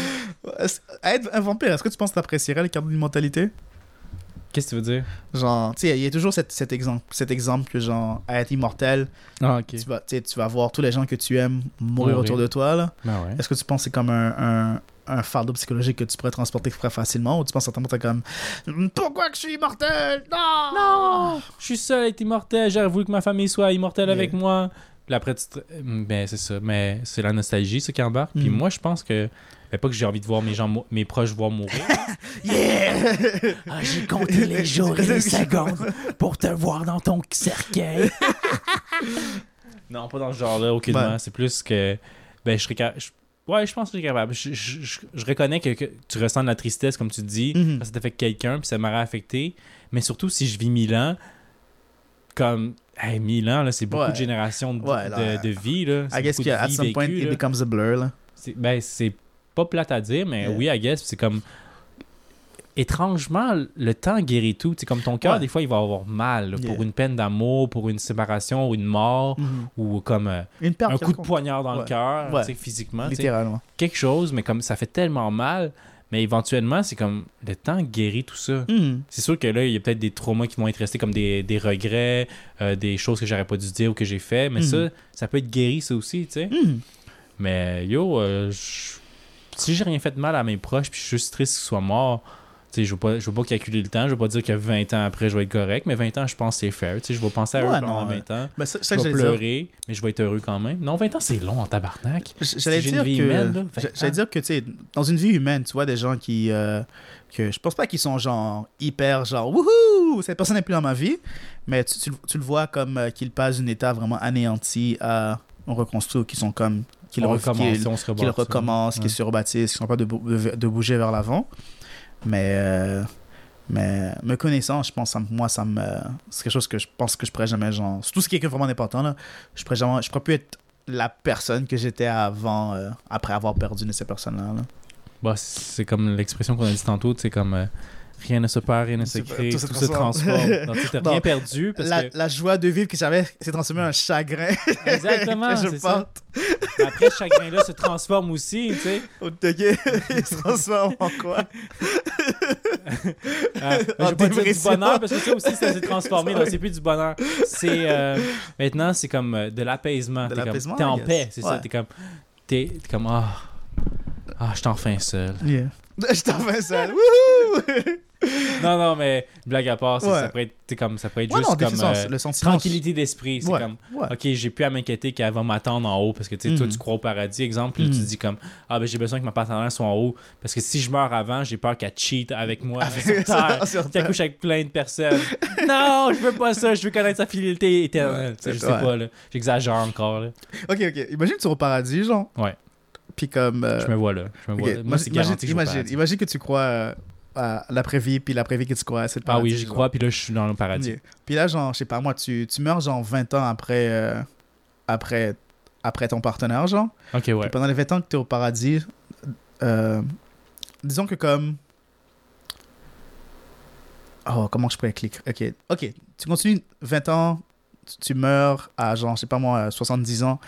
Être un vampire, est-ce que tu penses que t'apprécierais les cartes d'immortalité Qu'est-ce que tu veux dire? Genre, tu sais, il y a toujours cet, cet exemple, cet exemple que, genre, à être immortel, Ah, tu, vas, tu vas voir tous les gens que tu aimes mourir autour de toi. Là. Ben ouais. Est-ce que tu penses que c'est comme un, un, un fardeau psychologique que tu pourrais transporter très facilement ou tu penses certainement que t'es comme Pourquoi que je suis immortel? Non Non! Je suis seul à être immortel. J'aurais voulu que ma famille soit immortelle Yeah. avec moi. Puis après, tu te- Ben, c'est ça. Mais c'est la nostalgie, ça, qui embarque. Puis Mm. moi, je pense que. ben, pas que j'ai envie de voir mes, gens, mes proches voir mourir. Yeah Ah, j'ai compté les jours et les secondes pour te voir dans ton cercueil. non, pas dans ce genre-là, aucunement. Ouais. C'est plus que. Ben, je serais capable. Ouais, je pense que je serais capable. Je, je- je- je reconnais que, que tu ressens de la tristesse, comme tu dis, Mhm. parce que ça t'affecte quelqu'un, puis ça m'aurait affecté. Mais surtout, si je vis mille ans, comme. Hey, mille ans, là, c'est beaucoup Ouais. de générations de, Ouais, là, de, de vie. Là. C'est I guess vie some point, vécue, it là. becomes a blur. Là. C'est- Ben, c'est pas plate à dire, mais Yeah. oui, I guess. C'est comme. Étrangement, le temps guérit tout. C'est comme ton cœur, Ouais. des fois, il va avoir mal là, pour une peine d'amour, pour une séparation ou une mort, ou comme euh, Une un coup de poignard dans le cœur, Ouais. physiquement. Littéralement. Quelque chose, mais comme ça fait tellement mal. Mais éventuellement, c'est comme le temps guérit tout ça. Mhm. C'est sûr que là, il y a peut-être des traumas qui vont être restés comme des, des regrets, euh, des choses que j'aurais pas dû dire ou que j'ai fait. Mais Mhm. ça, ça peut être guéri, ça aussi, tu sais. Mhm. Mais yo, euh, si j'ai rien fait de mal à mes proches, puis je suis juste triste qu'ils soient morts, Je veux pas, veux pas calculer le temps, je veux pas dire que 20 ans après, je vais être correct, mais 20 ans, je pense que c'est fair. Je vais penser à eux pendant non, 20 ans. Mais ça, ça Je vais dire, pleurer, mais je vais être heureux quand même. Non, 20 ans, c'est long en tabarnak. j'allais dire une vie que, humaine, là, j'a- 20 j'allais ans. dire que, tu sais, dans une vie humaine, tu vois des gens qui, euh, que je pense pas qu'ils sont genre hyper genre wouhou, cette personne n'est plus dans ma vie, mais tu, tu le- tu le vois comme euh, qu'ils passent d'une état vraiment anéanti à on reconstruit, ou qui sont comme qu'ils recommence, se rebâtit. qu'ils recommencent, Ouais. se rebâtissent, sont pas de, de, de bouger vers l'avant. Mais, euh, mais me connaissant, je pense, ça moi, ça me, c'est quelque chose que je pense que je pourrais jamais, genre, c'est tout ce qui est vraiment important, là, je pourrais jamais, je pourrais plus être la personne que j'étais avant, euh, après avoir perdu une de ces personnes-là. là. Bah, c'est comme l'expression qu'on a dit tantôt, c'est comme euh, rien ne se perd, rien ne se crée, tout tout, se transforme. Donc, tu Non. rien perdu parce La, que. la joie de vivre que j'avais s'est transformée en chagrin. Exactement, je ça. Mais Après, ce chagrin-là se transforme aussi, tu sais. Au il se transforme en quoi? Euh, je En veux pas dire du bonheur parce que ça aussi, ça s'est transformé. Donc, c'est plus du bonheur. C'est. euh, maintenant, c'est comme euh, de l'apaisement. De T'es en paix, c'est ça. Ouais. T'es comme. T'es comme. Ah, ah je suis enfin seul. Yeah. Je t'en fais ça. Wouhou Non, non, mais blague à part, Ouais. ça pourrait être, comme, ça pourrait être Ouais, juste non, comme euh, le sentiment. tranquillité d'esprit. C'est Ouais, comme, ok, j'ai plus à m'inquiéter qu'elle va m'attendre en haut parce que tu sais, toi, Mhm. tu crois au paradis, exemple, puis là, tu te dis comme, ah ben j'ai besoin que ma partenaire soit en haut parce que si je meurs avant, j'ai peur qu'elle cheat avec moi sur Qu'elle couche avec plein de personnes. non, je veux pas ça, je veux connaître sa fidélité éternelle. Je sais pas, là. J'exagère encore, là. Ok, ok. Imagine que tu es au paradis, genre. Ouais. Puis comme. euh, Je me vois là. Je me vois là. Moi, imagine, imagine que tu crois euh, à l'après-vie, puis l'après-vie que tu crois à cette Ah oui, paradis. j'y crois, puis là, je suis dans le paradis. Puis là, genre, je sais pas, moi, tu, tu meurs genre 20 ans après, euh, après, après ton partenaire, genre. Ok, ouais. Puis pendant les 20 ans que tu es au paradis, euh, disons que comme. Oh, comment je pourrais cliquer? Ok, ok. Tu continues 20 ans, tu, tu meurs à genre, je sais pas moi, 70 ans.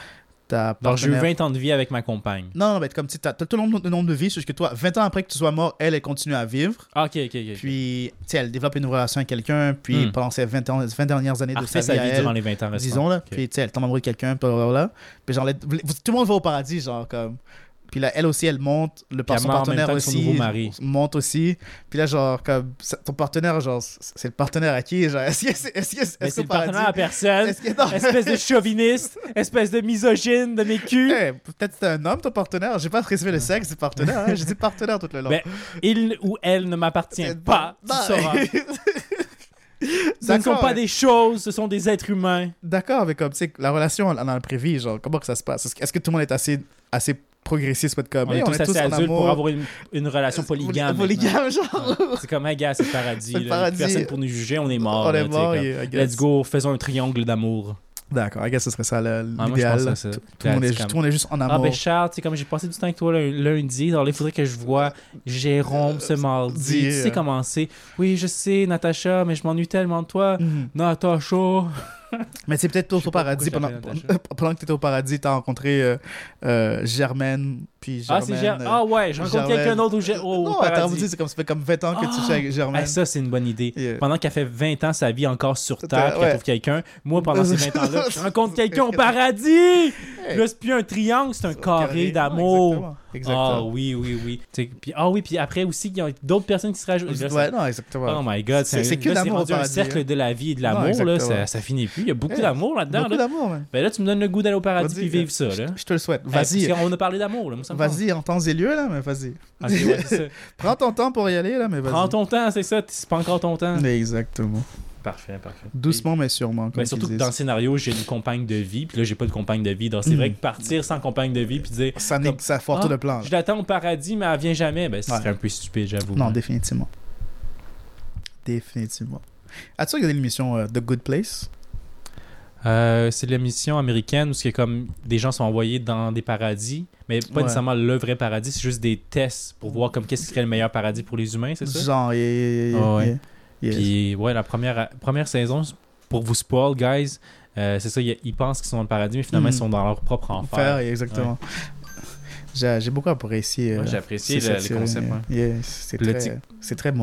Ta Donc, j'ai eu partenaire- 20 ans de vie avec ma compagne. Non, non, mais comme tu as, tout le nombre, le nombre de vies, c'est que toi, 20 ans après que tu sois mort, elle, elle continue à vivre. Ah, ok, ok, ok. Puis, tu sais, elle développe une relation avec quelqu'un. Puis, Hmm. pendant ces 20, ans, 20 dernières années Elle de sa sa vie, durant les 20 ans restants. disons là. Puis, tu sais, elle tombe amoureuse de quelqu'un. blablabla. Puis, genre, tout le monde va au paradis, genre, comme. Puis là, elle aussi, elle monte. Le son même partenaire temps son aussi nouveau mari. monte aussi. Puis là, genre, comme. Ton partenaire, genre, c'est le partenaire à qui Genre, est-ce que c'est. Est-ce que Mais est-ce c'est qu'au le partenaire à personne. Est-ce que. non. espèce de chauviniste, espèce de misogyne de mes culs. Eh, Peut-être c'est un homme, ton partenaire. J'ai pas précisé le sexe du partenaire. hein. J'ai dit partenaire tout le long. Ben, il ou elle ne m'appartient pas, tu sauras. Ce ne sont pas mais- des choses, ce sont des êtres humains. D'accord, mais comme, tu sais, la relation dans le prévu, genre, comment que ça se passe? Est-ce que, est-ce que tout le monde est assez, assez progressiste comme, On est tous assez adultes pour avoir une, une relation polygame. Polygame, genre. C'est comme, hey gars, c'est le paradis. Là. paradis. Personne pour nous juger, on est mort. On là, est mort, comme, guess. Let's go, faisons un triangle d'amour. D'accord, I guess ce serait ça le- Ah, l'idéal. ça. tout, tout le monde est, comme- juste en Ah amour. ben Charles, tu sais, comme j'ai passé du temps avec toi lundi, alors il faudrait que je vois Jérôme ce mardi. dis, Tu sais euh, comment c'est? Oui, je sais, Natacha, mais je m'ennuie tellement de toi. Mhm. Natacha. Mais c'est peut-être au paradis, pendant, que tu étais au paradis, tu as rencontré euh, euh, Germaine, puis Ah, Germaine. c'est euh, Ah ouais, je rencontre Germaine. quelqu'un d'autre au, au non, attends, paradis. vous dites, c'est comme ça fait comme 20 ans que tu Ah! avec Germaine. Ah, ça, c'est une bonne idée. Yeah. Pendant qu'elle fait 20 ans sa vie encore sur Terre, qu'elle ouais. trouve quelqu'un, moi, pendant ces 20 ans-là, je rencontre quelqu'un au paradis! Hey. Là, c'est plus un triangle, c'est un carré Carré. d'amour. Exactement. Ah oui, oui, oui. Puis, ah oui, puis après aussi, il y a d'autres personnes qui se rajoutent. Ouais, non, exactement. Oh my god, C'est- c'est c'est que l'amour rendu un cercle de la vie et de l'amour, là, ça, ça finit plus. Il y a beaucoup Hey, d'amour là-dedans. Beaucoup Là. d'amour, man. Ben là, tu me donnes le goût d'aller au paradis puis vivre ça. Là. Je te le souhaite. Hey, Vas-y. qu'on a parlé d'amour, là. Vas-y, en temps et lieu, là, mais vas-y. Ouais, c'est ça. Prends ton temps pour y aller, là, mais vas-y. Prends ton temps, c'est ça. C'est pas encore ton temps. Exactement. Parfait, parfait. Doucement, mais sûrement. Mais surtout que dans le scénario, j'ai une compagne de vie, puis là, j'ai pas de compagne de vie. Donc, c'est vrai que partir sans compagne de vie, puis dire Ça, n'est- ça foire Ah, tout le plan. là. je l'attends au paradis, mais elle vient jamais, ben, ce Ouais. serait un peu stupide, j'avoue. Non, définitivement. Définitivement. As-tu regardé l'émission euh, The Good Place? Euh, c'est l'émission américaine où c'est comme des gens sont envoyés dans des paradis, mais pas Ouais. nécessairement le vrai paradis, c'est juste des tests pour voir comme qu'est-ce qui serait le meilleur paradis pour les humains, c'est ça? Genre, et, Ah ouais. Yes. Puis ouais, la première, première saison, pour vous spoil, guys, euh, c'est ça, ils, ils pensent qu'ils sont dans le paradis, mais finalement Mhm. Mm. ils sont dans leur propre enfer. Faire, exactement. J'ai j'ai beaucoup apprécié. euh, Ouais, j'ai apprécié le- les concepts, yeah, c'est très, très,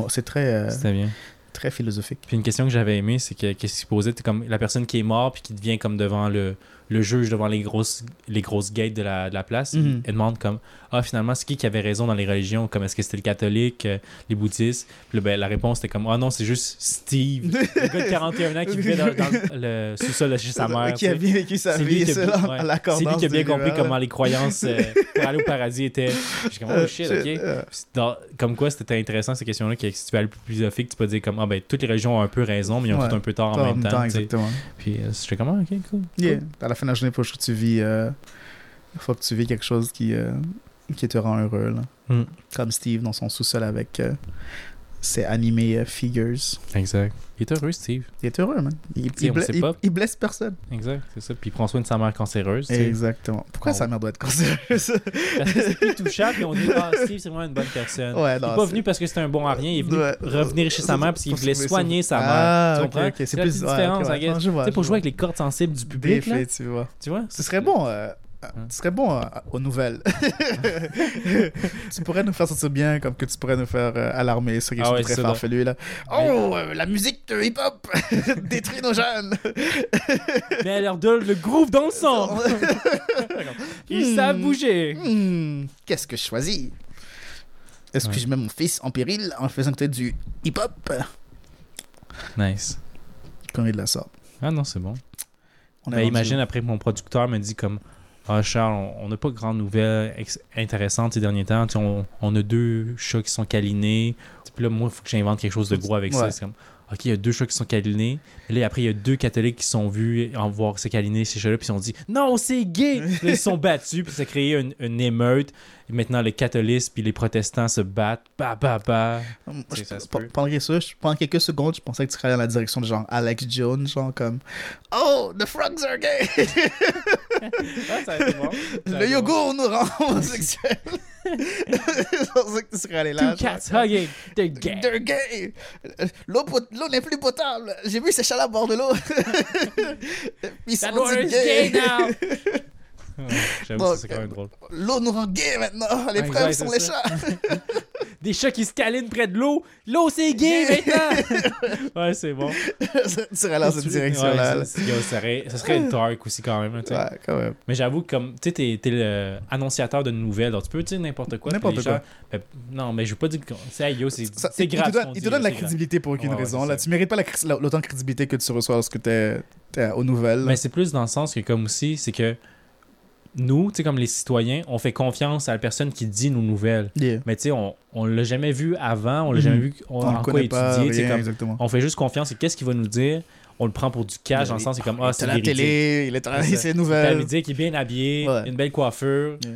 c'est très, euh, C'était bien. très philosophique. Puis une question que j'avais aimée, c'est que qu'est-ce qui se posait, t'es comme la personne qui est morte puis qui devient comme devant le, le juge devant les grosses, les grosses gates de la, de la place, Mhm. il demande comme Ah, finalement, c'est qui qui avait raison dans les religions? Comme est-ce que c'était le catholique, euh, les bouddhistes Puis ben, la réponse était comme Ah non, c'est juste Steve, le gars de 41 ans qui vivait dans, dans le sous-sol de chez sa mère. qui a bien vécu sa C'est lui vie, qui a c'est bien- là, ouais. lui qui a bien compris comment les croyances euh, pour aller au paradis étaient. J'ai comme, oh shit, ok. dans- comme quoi, c'était intéressant ces questions-là, que si tu veux aller plus philosophique, tu peux dire comme, ah ben, toutes les religions ont un peu raison, mais ils ont Ouais. tout un peu tort en même temps. exactement. Puis euh, j'étais comme, ah, ok, cool. Yeah. À la fin de la journée, il faut que tu vis, euh, faut que tu vis quelque chose qui, euh, qui te rend heureux. Là. Mm. Comme Steve dans son sous-sol avec ses animés euh, figures. Exact. Il est heureux, Steve. Il est heureux, man. Il, il, il- blesse personne. Exact, c'est ça. Puis il prend soin de sa mère cancéreuse. tu sais. Exactement. Pourquoi sa mère doit être cancéreuse? Parce que c'est plus touchable, puis on dit, ah, Steve, c'est vraiment une bonne personne. Ouais, il est pas c'est- venu parce que c'était un bon à rien, il est venu Ouais. revenir chez sa mère parce qu'il voulait soigner sa mère. Ah, tu comprends? ok. C'est la plus petite ouais, différence, ok, ouais. I guess. Non, je vois, Tu sais, pour jouer avec les cordes sensibles du public, là, tu vois. tu vois? Ce serait bon. euh, Hein. Ce serait bon euh, aux nouvelles. tu pourrais nous faire sentir bien comme que tu pourrais nous faire euh, alarmer sur quelque Ah chose ouais, de très farfelu. Là. Oh, euh, la musique de hip-hop détruit nos jeunes. Mais elle leur donne le groove dans le sang. Ils Hmm. savent bouger. Hmm, Qu'est-ce que je choisis? Est-ce que je mets mon fils en péril en faisant peut-être du hip-hop Nice. Quand il de la sorte. Ah non, c'est bon. On Ben, imagine après que mon producteur me dit comme Ah Charles, on- n'a pas de grandes nouvelles intéressantes ces derniers temps. On, on a deux chats qui sont câlinés. Puis là, moi, il faut que j'invente quelque chose de gros avec ça. Ouais. C'est comme OK, il y a deux chats qui sont câlinés. Et là, après, il y a deux catholiques qui sont vus en voir se câliner ces chats-là. Puis ils ont dit Non, c'est gay là, Ils se sont battus. Puis ça a créé une, une émeute. Et maintenant, les catholiques puis les protestants se battent. Bah, bah, bah. Je- ça pendant, ça, je- pendant quelques secondes, je pensais que tu serais allé dans la direction de genre Alex Jones, genre comme Oh, the frogs are gay! Ah, ça a été bon. Ça a Le yogourt nous rend homosexuels! Pensais que tu serais allé là. Two cats hugging. They're gay. They're gay! L'eau n'est plus potable! J'ai vu ces chats à bord de l'eau! Ils sont is gay now. J'avoue, c'est quand même drôle. L'eau nous rend gay maintenant! Les Ouais, preuves sont les ça. chats! Des chats qui se câlinent près de l'eau. L'eau, c'est gay maintenant. ouais, c'est bon. tu serais allé dans cette direction-là. là. ça, c'est- yo, ça serait, serait dark aussi quand même. Ouais, quand même. Mais j'avoue que comme tu sais, t'es, t'es le annonciateur de nouvelles, donc tu peux dire n'importe quoi. N'importe les quoi. gens- ben, non, mais je veux pas dire que c'est yo, c'est, Ça- c'est il- grave. Te donne, il te donne la crédibilité pour aucune raison. Là, tu mérites pas l'autant de crédibilité que tu reçois lorsque t'es es aux nouvelles. Mais c'est plus dans le sens que comme aussi, c'est que nous, tu sais, comme les citoyens, on fait confiance à la personne qui dit nos nouvelles. Yeah. Mais tu sais, on, on l'a jamais vu avant, on l'a Mhm. jamais vu on, On en ne quoi connaît pas étudier. rien, comme- exactement. on fait juste confiance et qu'est-ce qu'il va nous dire? On le prend pour du cash dans le sens c'est comme ah il est c'est la télé, il est à la C'est ça. c'est T'as nouvelle. lui dire qu'il est bien habillé Ouais. une belle coiffure Yeah.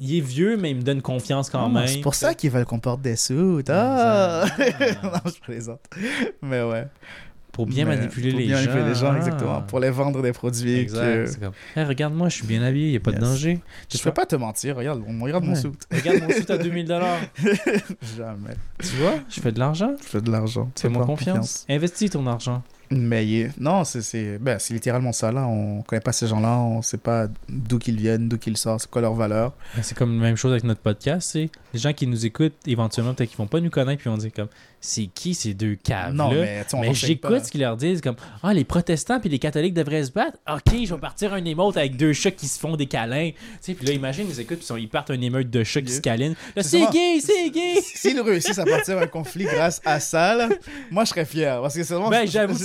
il est vieux mais il me donne confiance quand même C'est pour ça qu'ils veulent qu'on porte des sous. Ah! Non, je plaisante. Mais ouais. Pour bien Mais manipuler pour les bien gens manipuler les gens, Ah. exactement. Pour les vendre des produits. exact que- comme Hey, regarde-moi je suis bien habillé il y a pas de danger Je peux pas te mentir. Regarde, on regarde mon Ouais. sou. regarde mon site à 2000 dollars Jamais. tu vois je fais de l'argent Je fais de l'argent. fais-moi confiance investis ton argent Mais non, c'est ben, c'est littéralement ça. Là. On connaît pas ces gens-là, on sait pas d'où qu'ils viennent, d'où qu'ils sortent, c'est quoi leur valeur. Ben, C'est comme la même chose avec notre podcast, les gens qui nous écoutent, éventuellement, peut-être qu'ils vont pas nous connaître, puis vont dire comme c'est qui ces deux caves non, là mais mais j'écoute ce qu'ils leur disent comme ah les protestants puis les catholiques devraient se battre? OK, je vais partir un émeute avec deux chats qui se font des câlins. Tu sais puis là imagine ils écoutent puis ils partent un émeute de chats qui se câlinent. C'est gay, c'est gay. S'ils réussissent à partir un conflit grâce à ça, là, moi je serais fier. Parce que c'est vraiment. Ben j'avoue.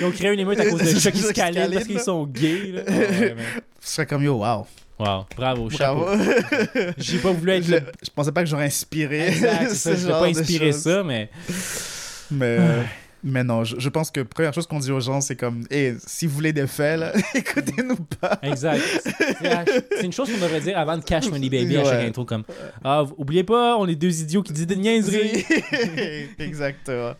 Ils ont créé une émeute à cause de chats qui se câlinent parce qu'ils sont gays là. Ouais, je serais comme yo, wow. Wow, bravo, chapeau. J'ai pas voulu être je, le je pensais pas que j'aurais inspiré. Exact, ça, je pas choses. ça mais Mais, euh, mais non, je, je pense que première chose qu'on dit aux gens, c'est comme, hey, si vous voulez des faits, écoutez-nous pas. Exact. C'est une chose qu'on devrait dire avant de Cash Money Baby à chaque intro comme Ah, oubliez pas, on est deux idiots qui disent des niaiseries. Exactement.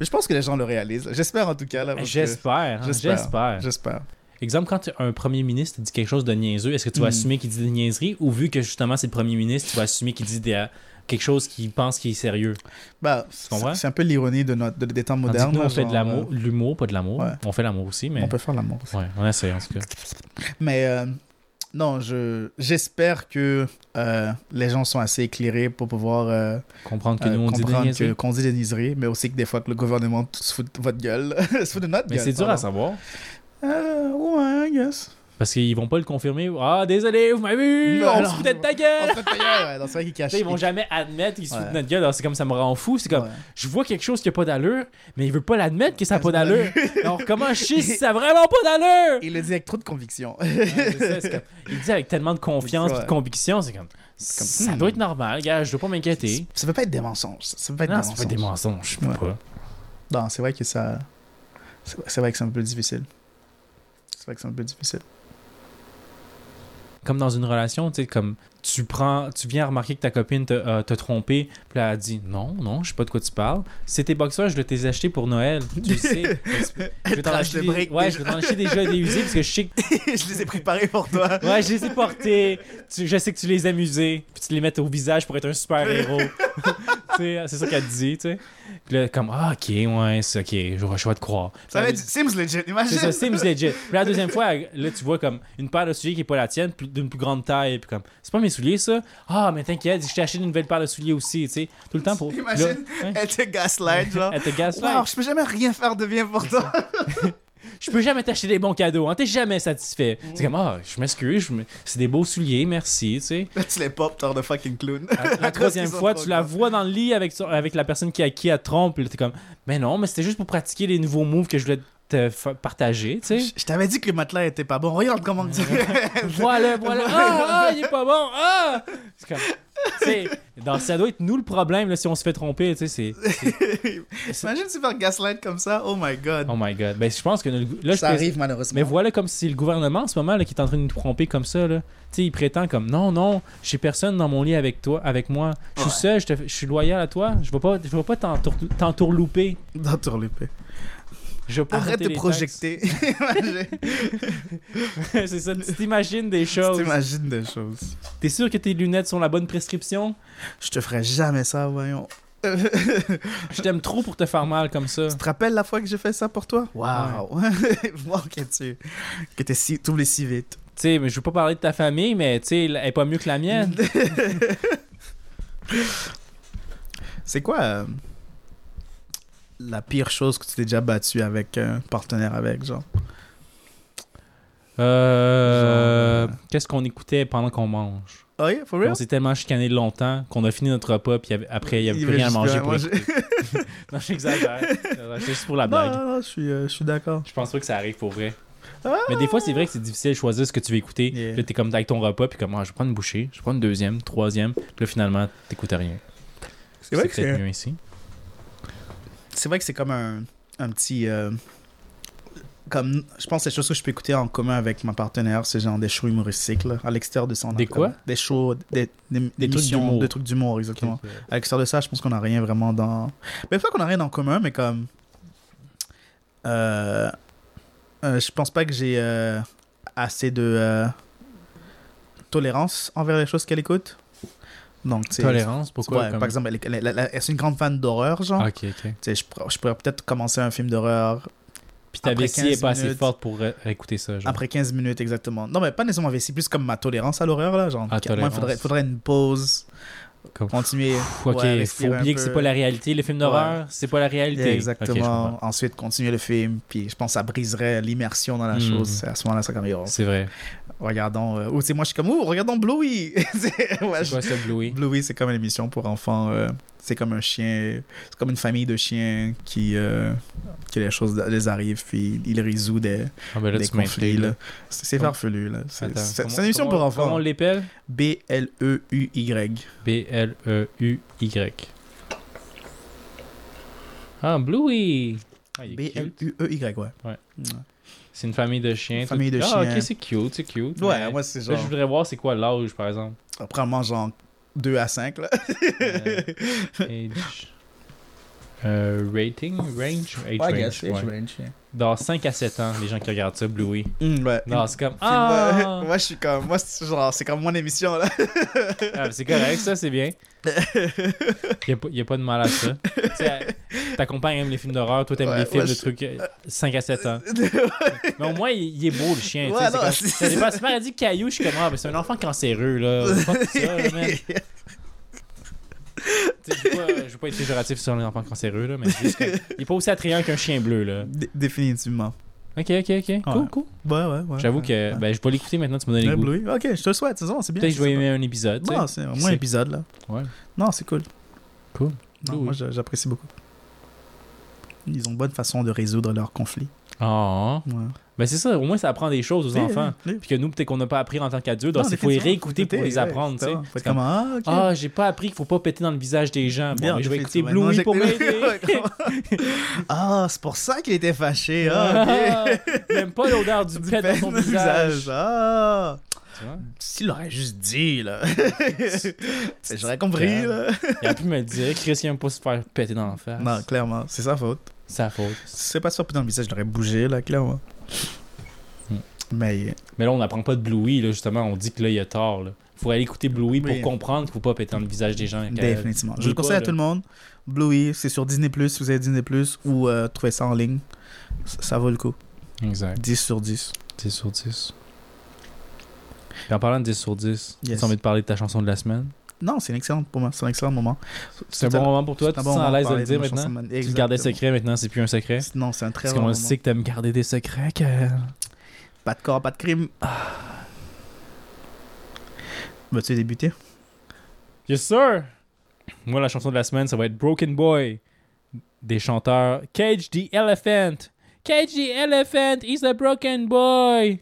Mais je pense que les gens le réalisent. J'espère en tout cas. que- J'espère, hein, J'espère. j'espère. Exemple, quand un premier ministre dit quelque chose de niaiseux, est-ce que tu vas Mm. assumer qu'il dit des niaiseries? Ou vu que justement c'est le premier ministre, tu vas assumer qu'il dit des- quelque chose qu'il pense qui est sérieux? Bah, c'est un peu l'ironie de notre, de- des temps modernes. nous, on fait de l'amour, l'humour, pas de l'amour. Ouais. On fait l'amour aussi, euh, mais. On peut faire l'amour. aussi. Ouais, on essaie en tout cas. Mais euh, non, je j'espère que euh, les gens sont assez éclairés pour pouvoir euh, Comprendre que euh, nous, on dit des niaiseries. que- qu'on dit des niaiseries, mais aussi que des fois que le gouvernement se fout de votre gueule, se fout de notre Mais gueule. c'est dur à savoir. Euh, ouais, I guess. Parce qu'ils vont pas le confirmer. Ah, désolé, vous m'avez vu! On se foutait de ta On gueule! fait payer, ouais, non, c'est vrai qu'ils Tu cachent. sais, ils vont jamais admettre qu'ils se foutent de notre gueule. Alors, c'est comme ça me rend fou. C'est comme, Ouais. je vois quelque chose qui a pas d'allure, mais il veut pas l'admettre que ça a pas d'allure. Alors, comment je sais si ça a vraiment pas d'allure? Il le dit avec trop de conviction. Ouais, c'est ça, c'est comme- il le dit avec tellement de confiance et de conviction. C'est comme, comme, ça hmm. doit être normal, gars. Je dois pas m'inquiéter. Ça peut pas être des mensonges. Ça peut pas être Non, des c'est mensonges. pas des mensonges. Je peux Ouais. pas. Non, c'est vrai que ça. C'est c'est vrai que c'est un peu difficile. C'est vrai que c'est un peu difficile. comme dans une relation, tu sais, comme tu prends, tu viens remarquer que ta copine t'a euh, t'a trompé, puis là, elle dit non, non, je sais pas de quoi tu parles. C'est tes boxeurs, je les t'ai achetés pour Noël, tu sais. Je vais t'en acheter de des, ouais, déjà. je vais t'en acheter déjà des usés parce que je sais que je les ai préparés pour toi. ouais, je les ai portés. Tu- je sais que tu les as amusés, puis tu les mets au visage pour être un super héros. C'est ça qu'elle dit, tu sais. Puis là, comme ah ok, ouais, c'est ok, je vais, te croire. Ça va être Sims legit, imagine. c'est ça, Sims legit. Puis la deuxième fois, là, tu vois comme une paire de souliers qui est pas la tienne, d'une plus grande taille. Puis comme, c'est pas mes souliers, ça? Ah, mais t'inquiète, je t'ai acheté une nouvelle paire de souliers aussi, tu sais. Tout le temps pour. Imagine, là, ouais. elle te gaslight, genre. Elle te gaslight. Wow, je peux jamais rien faire de bien pour toi. Je peux jamais t'acheter des bons cadeaux, hein. T'es jamais satisfait. C'est comme, ah, je m'excuse, me- c'est des beaux souliers, merci, tu sais. Là, tu les pop, genre de fucking clown. La, la troisième fois, tu la vois dans le lit avec, avec la personne qui, a qui elle trompe, t'es comme, mais non, mais c'était juste pour pratiquer les nouveaux moves que je voulais te partager, tu sais. Je t'avais dit que le matelas était pas bon. Regarde comment tu. voilà, voilà. Ah, ah, il est pas bon. Ah! C'est comme. Tu sais, dans- ça doit être nous le problème là, si on se fait tromper, tu sais. C'est. c'est- Imagine tu faire gaslight comme ça. Oh my god. Oh my god. Ben, je pense que. Là, je ça peux- arrive malheureusement. Mais voilà, comme si c'est le gouvernement en ce moment là, qui est en train de nous tromper comme ça. Là. Tu sais, il prétend comme non, non, j'ai personne dans mon lit avec toi, avec moi. Je suis Ouais. seul, je, te- je suis loyal à toi. Je je vais pas t'entour- t'entourlouper. Je pas Arrête de taxes. c'est ça, tu t'imagines des choses. T'imagines des choses. T'es sûr que tes lunettes sont la bonne prescription? Je te ferai jamais ça, voyons. Je t'aime trop pour te faire mal comme ça. Tu te rappelles la fois que j'ai fait ça pour toi? Waouh! Wow, que tu que t'es si, t'oublies si vite. Tu sais, mais je veux pas parler de ta famille, mais tu sais, elle est pas mieux que la mienne. C'est quoi euh, la pire chose que tu t'es déjà battu avec un partenaire avec, genre? Euh, Genre, euh, Qu'est-ce qu'on écoutait pendant qu'on mange? Oh yeah, for On real? s'est tellement chicané longtemps qu'on a fini notre repas, puis après, il y avait Il plus rien à manger pour manger. Non, j'exagère. C'est juste pour la blague. non, non, je suis, euh, je suis d'accord. Je pense pas que ça arrive pour vrai. Ah! Mais des fois, c'est vrai que c'est difficile de choisir ce que tu veux écouter. Yeah. Là, t'es comme avec ton repas, puis comme, ah, je vais prendre une bouchée, je vais prendre une deuxième, troisième. Puis là, finalement, t'écoutes rien. C'est vrai que c'est mieux ici. C'est vrai que c'est comme un, un petit. euh, comme, je pense que les choses que je peux écouter en commun avec ma partenaire, c'est genre des shows humoristiques, là, à l'extérieur de ça. on Des quoi? Des shows, des, des, des Des trucs missions, des trucs d'humour, exactement. À l'extérieur de ça, je pense qu'on n'a rien vraiment dans. Mais pas qu'on n'a rien en commun, mais comme. Euh, euh, je pense pas que j'ai euh, assez de euh, tolérance envers les choses qu'elle écoute. Donc, Tolérance, pourquoi? ouais, comme- Par exemple, elle, est- elle elle est- elle est une grande fan d'horreur, genre. Ok, ok. Je, pourrais- je pourrais peut-être commencer un film d'horreur Puis ta vessie est 15 pas assez minutes. forte pour écouter ça. Genre. après 15 minutes exactement. Non, mais pas nécessairement vessie, plus comme ma tolérance à l'horreur, là. Genre, Ah, moi, il faudrait, faudrait une pause, Comme- continuer. Pff, ok, ouais, faut oublier que c'est pas la réalité. Les films d'horreur, c'est pas la réalité. Exactement. Ensuite, continuer le film. Puis je pense que ça briserait l'immersion dans la Mhm. chose. À ce moment-là, c'est comme, c'est vrai. Regardons. euh, ou sais, moi, je suis comme, oh, regardons Bluey. C'est- ouais, C'est quoi ça, Bluey? Bluey, c'est comme une émission pour enfants. euh, c'est comme un chien. C'est comme une famille de chiens qui. euh, que les choses les arrivent. Puis il résout des, Ah ben là, des conflits. là. là. C'est c'est farfelu, là. C'est Attends, c'est- comment- c'est une émission comment- pour enfants. Comment on l'appelle? B-L-E-U-Y. B-L-E-U-Y. Ah, Bluey! Ah. B-L-U-E-Y, ouais. Ouais. Ouais. C'est une famille de chiens. Famille de ah, chiens. ok, c'est cute, c'est cute. Ouais, moi, c'est Là, genre. je voudrais voir c'est quoi l'âge, par exemple. Probablement genre 2 à 5, là. Euh, age. Euh, rating? Range? Age range. ouais. Dans 5 à 7 ans, les gens qui regardent ça, Bluey. Mm, ouais. Non, c'est comme. Ah! moi, moi, je suis comme. Moi, c'est genre, c'est comme mon émission, là. Ah, c'est correct, ça, c'est bien. Il n'y a, pas de mal à ça. Ta compagne aime les films d'horreur, toi, t'aimes Ouais, les films ouais, de je- trucs euh, 5 à 7 ans. Mais au moins, il, il est beau, le chien. Ouais, c'est non, comme- c'est- ça dépend. Si dit Caillou, je suis comme, ah, c'est un enfant cancéreux, là. Ça, là, Je je veux pas être péjoratif sur un enfant cancéreux, là, mais c'est juste il est pas aussi attrayant qu'un chien bleu, là. Dé- Définitivement. Ok, ok, ok. Cool, Ouais. cool. Ouais, ouais, ouais. J'avoue que ben, je vais l'écouter maintenant, tu m'as donné Ouais, le goût. Bluey. Ok, je te le souhaite, c'est bon, c'est bien. Peut-être que je vais aimer un épisode. tu sais. Non, c'est au moins un épisode, là. Ouais. Non, c'est cool. Cool. Non, moi, j'a- j'apprécie beaucoup. Ils ont une bonne façon de résoudre leurs conflits. Ah. Ouais. Ben c'est ça, au moins ça apprend des choses aux Oui, enfants. oui, oui. Puis que nous, peut-être qu'on n'a pas appris en tant qu'adultes, Non, donc il faut les réécouter pour les ouais, apprendre, tu sais. exactement. Faut C'est comme, ah. Ah, j'ai pas appris qu'il faut pas péter dans le visage des gens. Bon, Bien, mais je vais écouter. Non, Bluey j'ai- pour m'aider. Ouais, ah, c'est pour ça qu'il était fâché. Ah, ok. J'aime pas l'odeur du Du pet dans son le visage. Ah. Tu vois? S'il aurait juste dit, là. J'aurais compris, là. Il a pu me dire, Chris, il aime pas se faire péter dans la face. Non, clairement, c'est sa faute. C'est sa faute. Si c'est pas ça dans le visage, je l'aurais bougé, là, clairement. Mais, Mais là, on n'apprend pas de Bluey, là, justement. On dit que là, il a tort. Là. Faut aller écouter Bluey pour comprendre qu'il faut pas péter dans le visage des gens. Que- définitivement. Je le conseille à tout le monde. Bluey, c'est sur Disney+, si vous avez Disney+, ou euh, trouvez ça en ligne. Ça, ça vaut le coup. Exact. 10 sur 10. 10 sur 10. Et en parlant de 10 sur 10, Yes. tu as envie de parler de ta chanson de la semaine? Non, c'est un excellent pour moi. C'est un excellent moment. C'est un bon moment pour toi? Tu te sens à l'aise de le dire maintenant? Tu le gardais secret, maintenant c'est plus un secret? Non, c'est un très Parce bon qu'on moment. sait que t'aimes garder des secrets. Pas de corps, pas de crime. Vas-tu débuter? Yes, sir! Moi, la chanson de la semaine, ça va être Broken Boy des chanteurs Cage the Elephant. Cage the Elephant is a broken boy.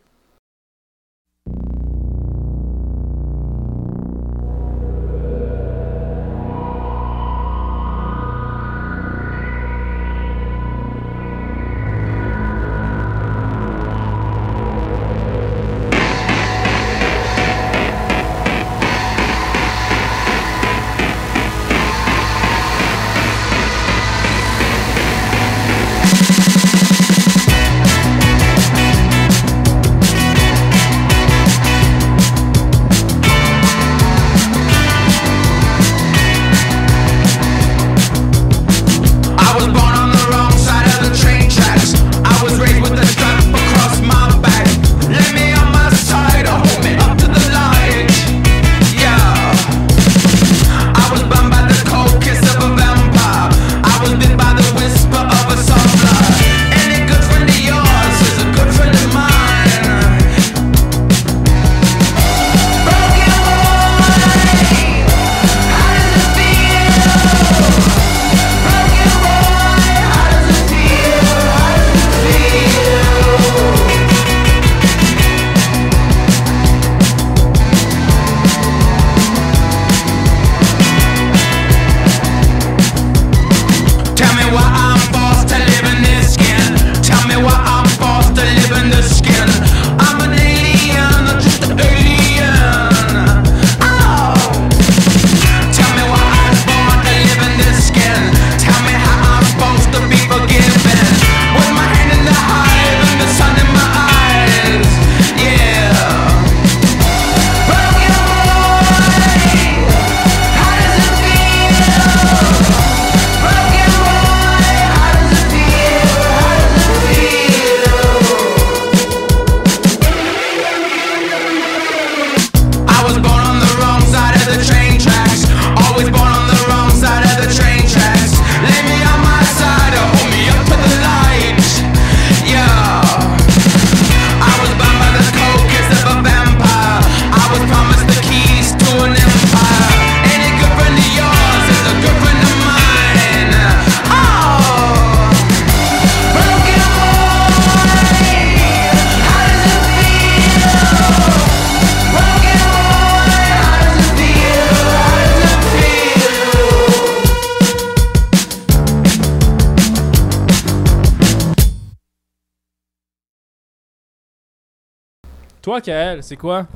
Toi, Kael, c'est quoi?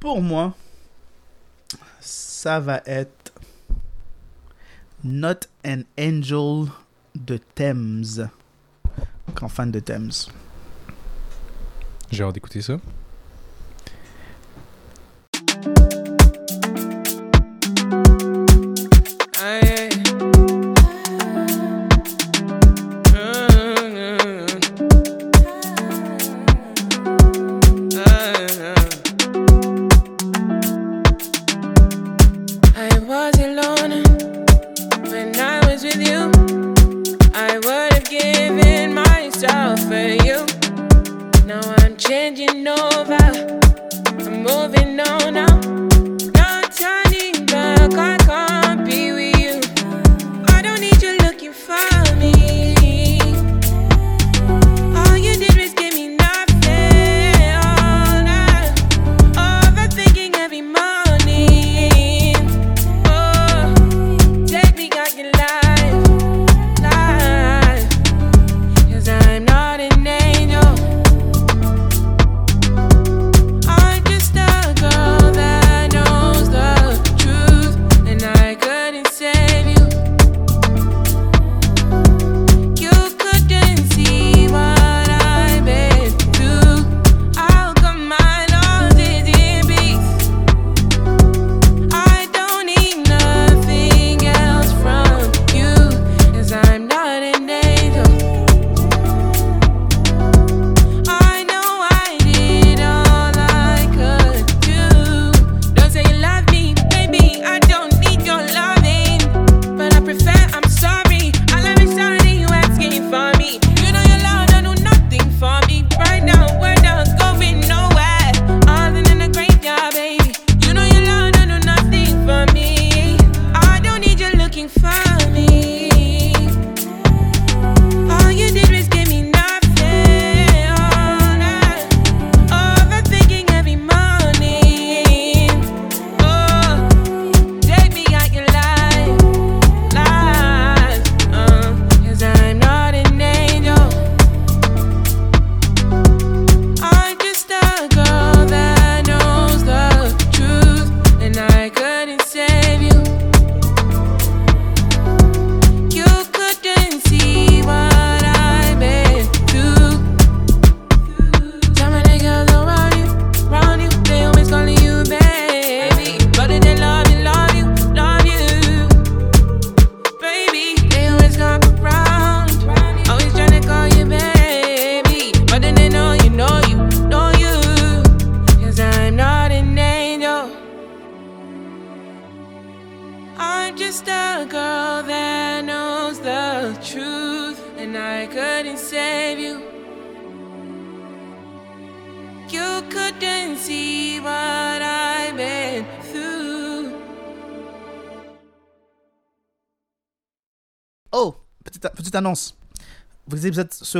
Pour moi, ça va être Not an Angel de Thames. Grand fan de Thames. J'ai hâte d'écouter ça. I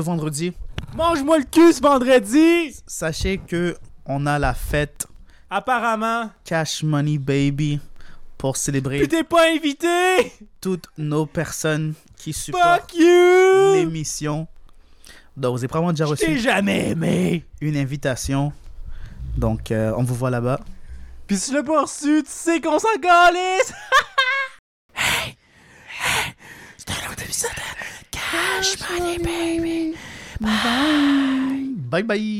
ce vendredi? Mange-moi le cul ce vendredi! Sachez que on a la fête Apparemment. Cash Money Baby pour célébrer Puis t'es pas invité! toutes nos personnes qui supportent l'émission. Donc, vous avez probablement déjà reçu jamais aimé! une invitation. Donc, euh, on vous voit là-bas. Puis si tu l'as pas reçu, tu sais qu'on s'en calisse! Cash money, baby. Bye. Bye bye.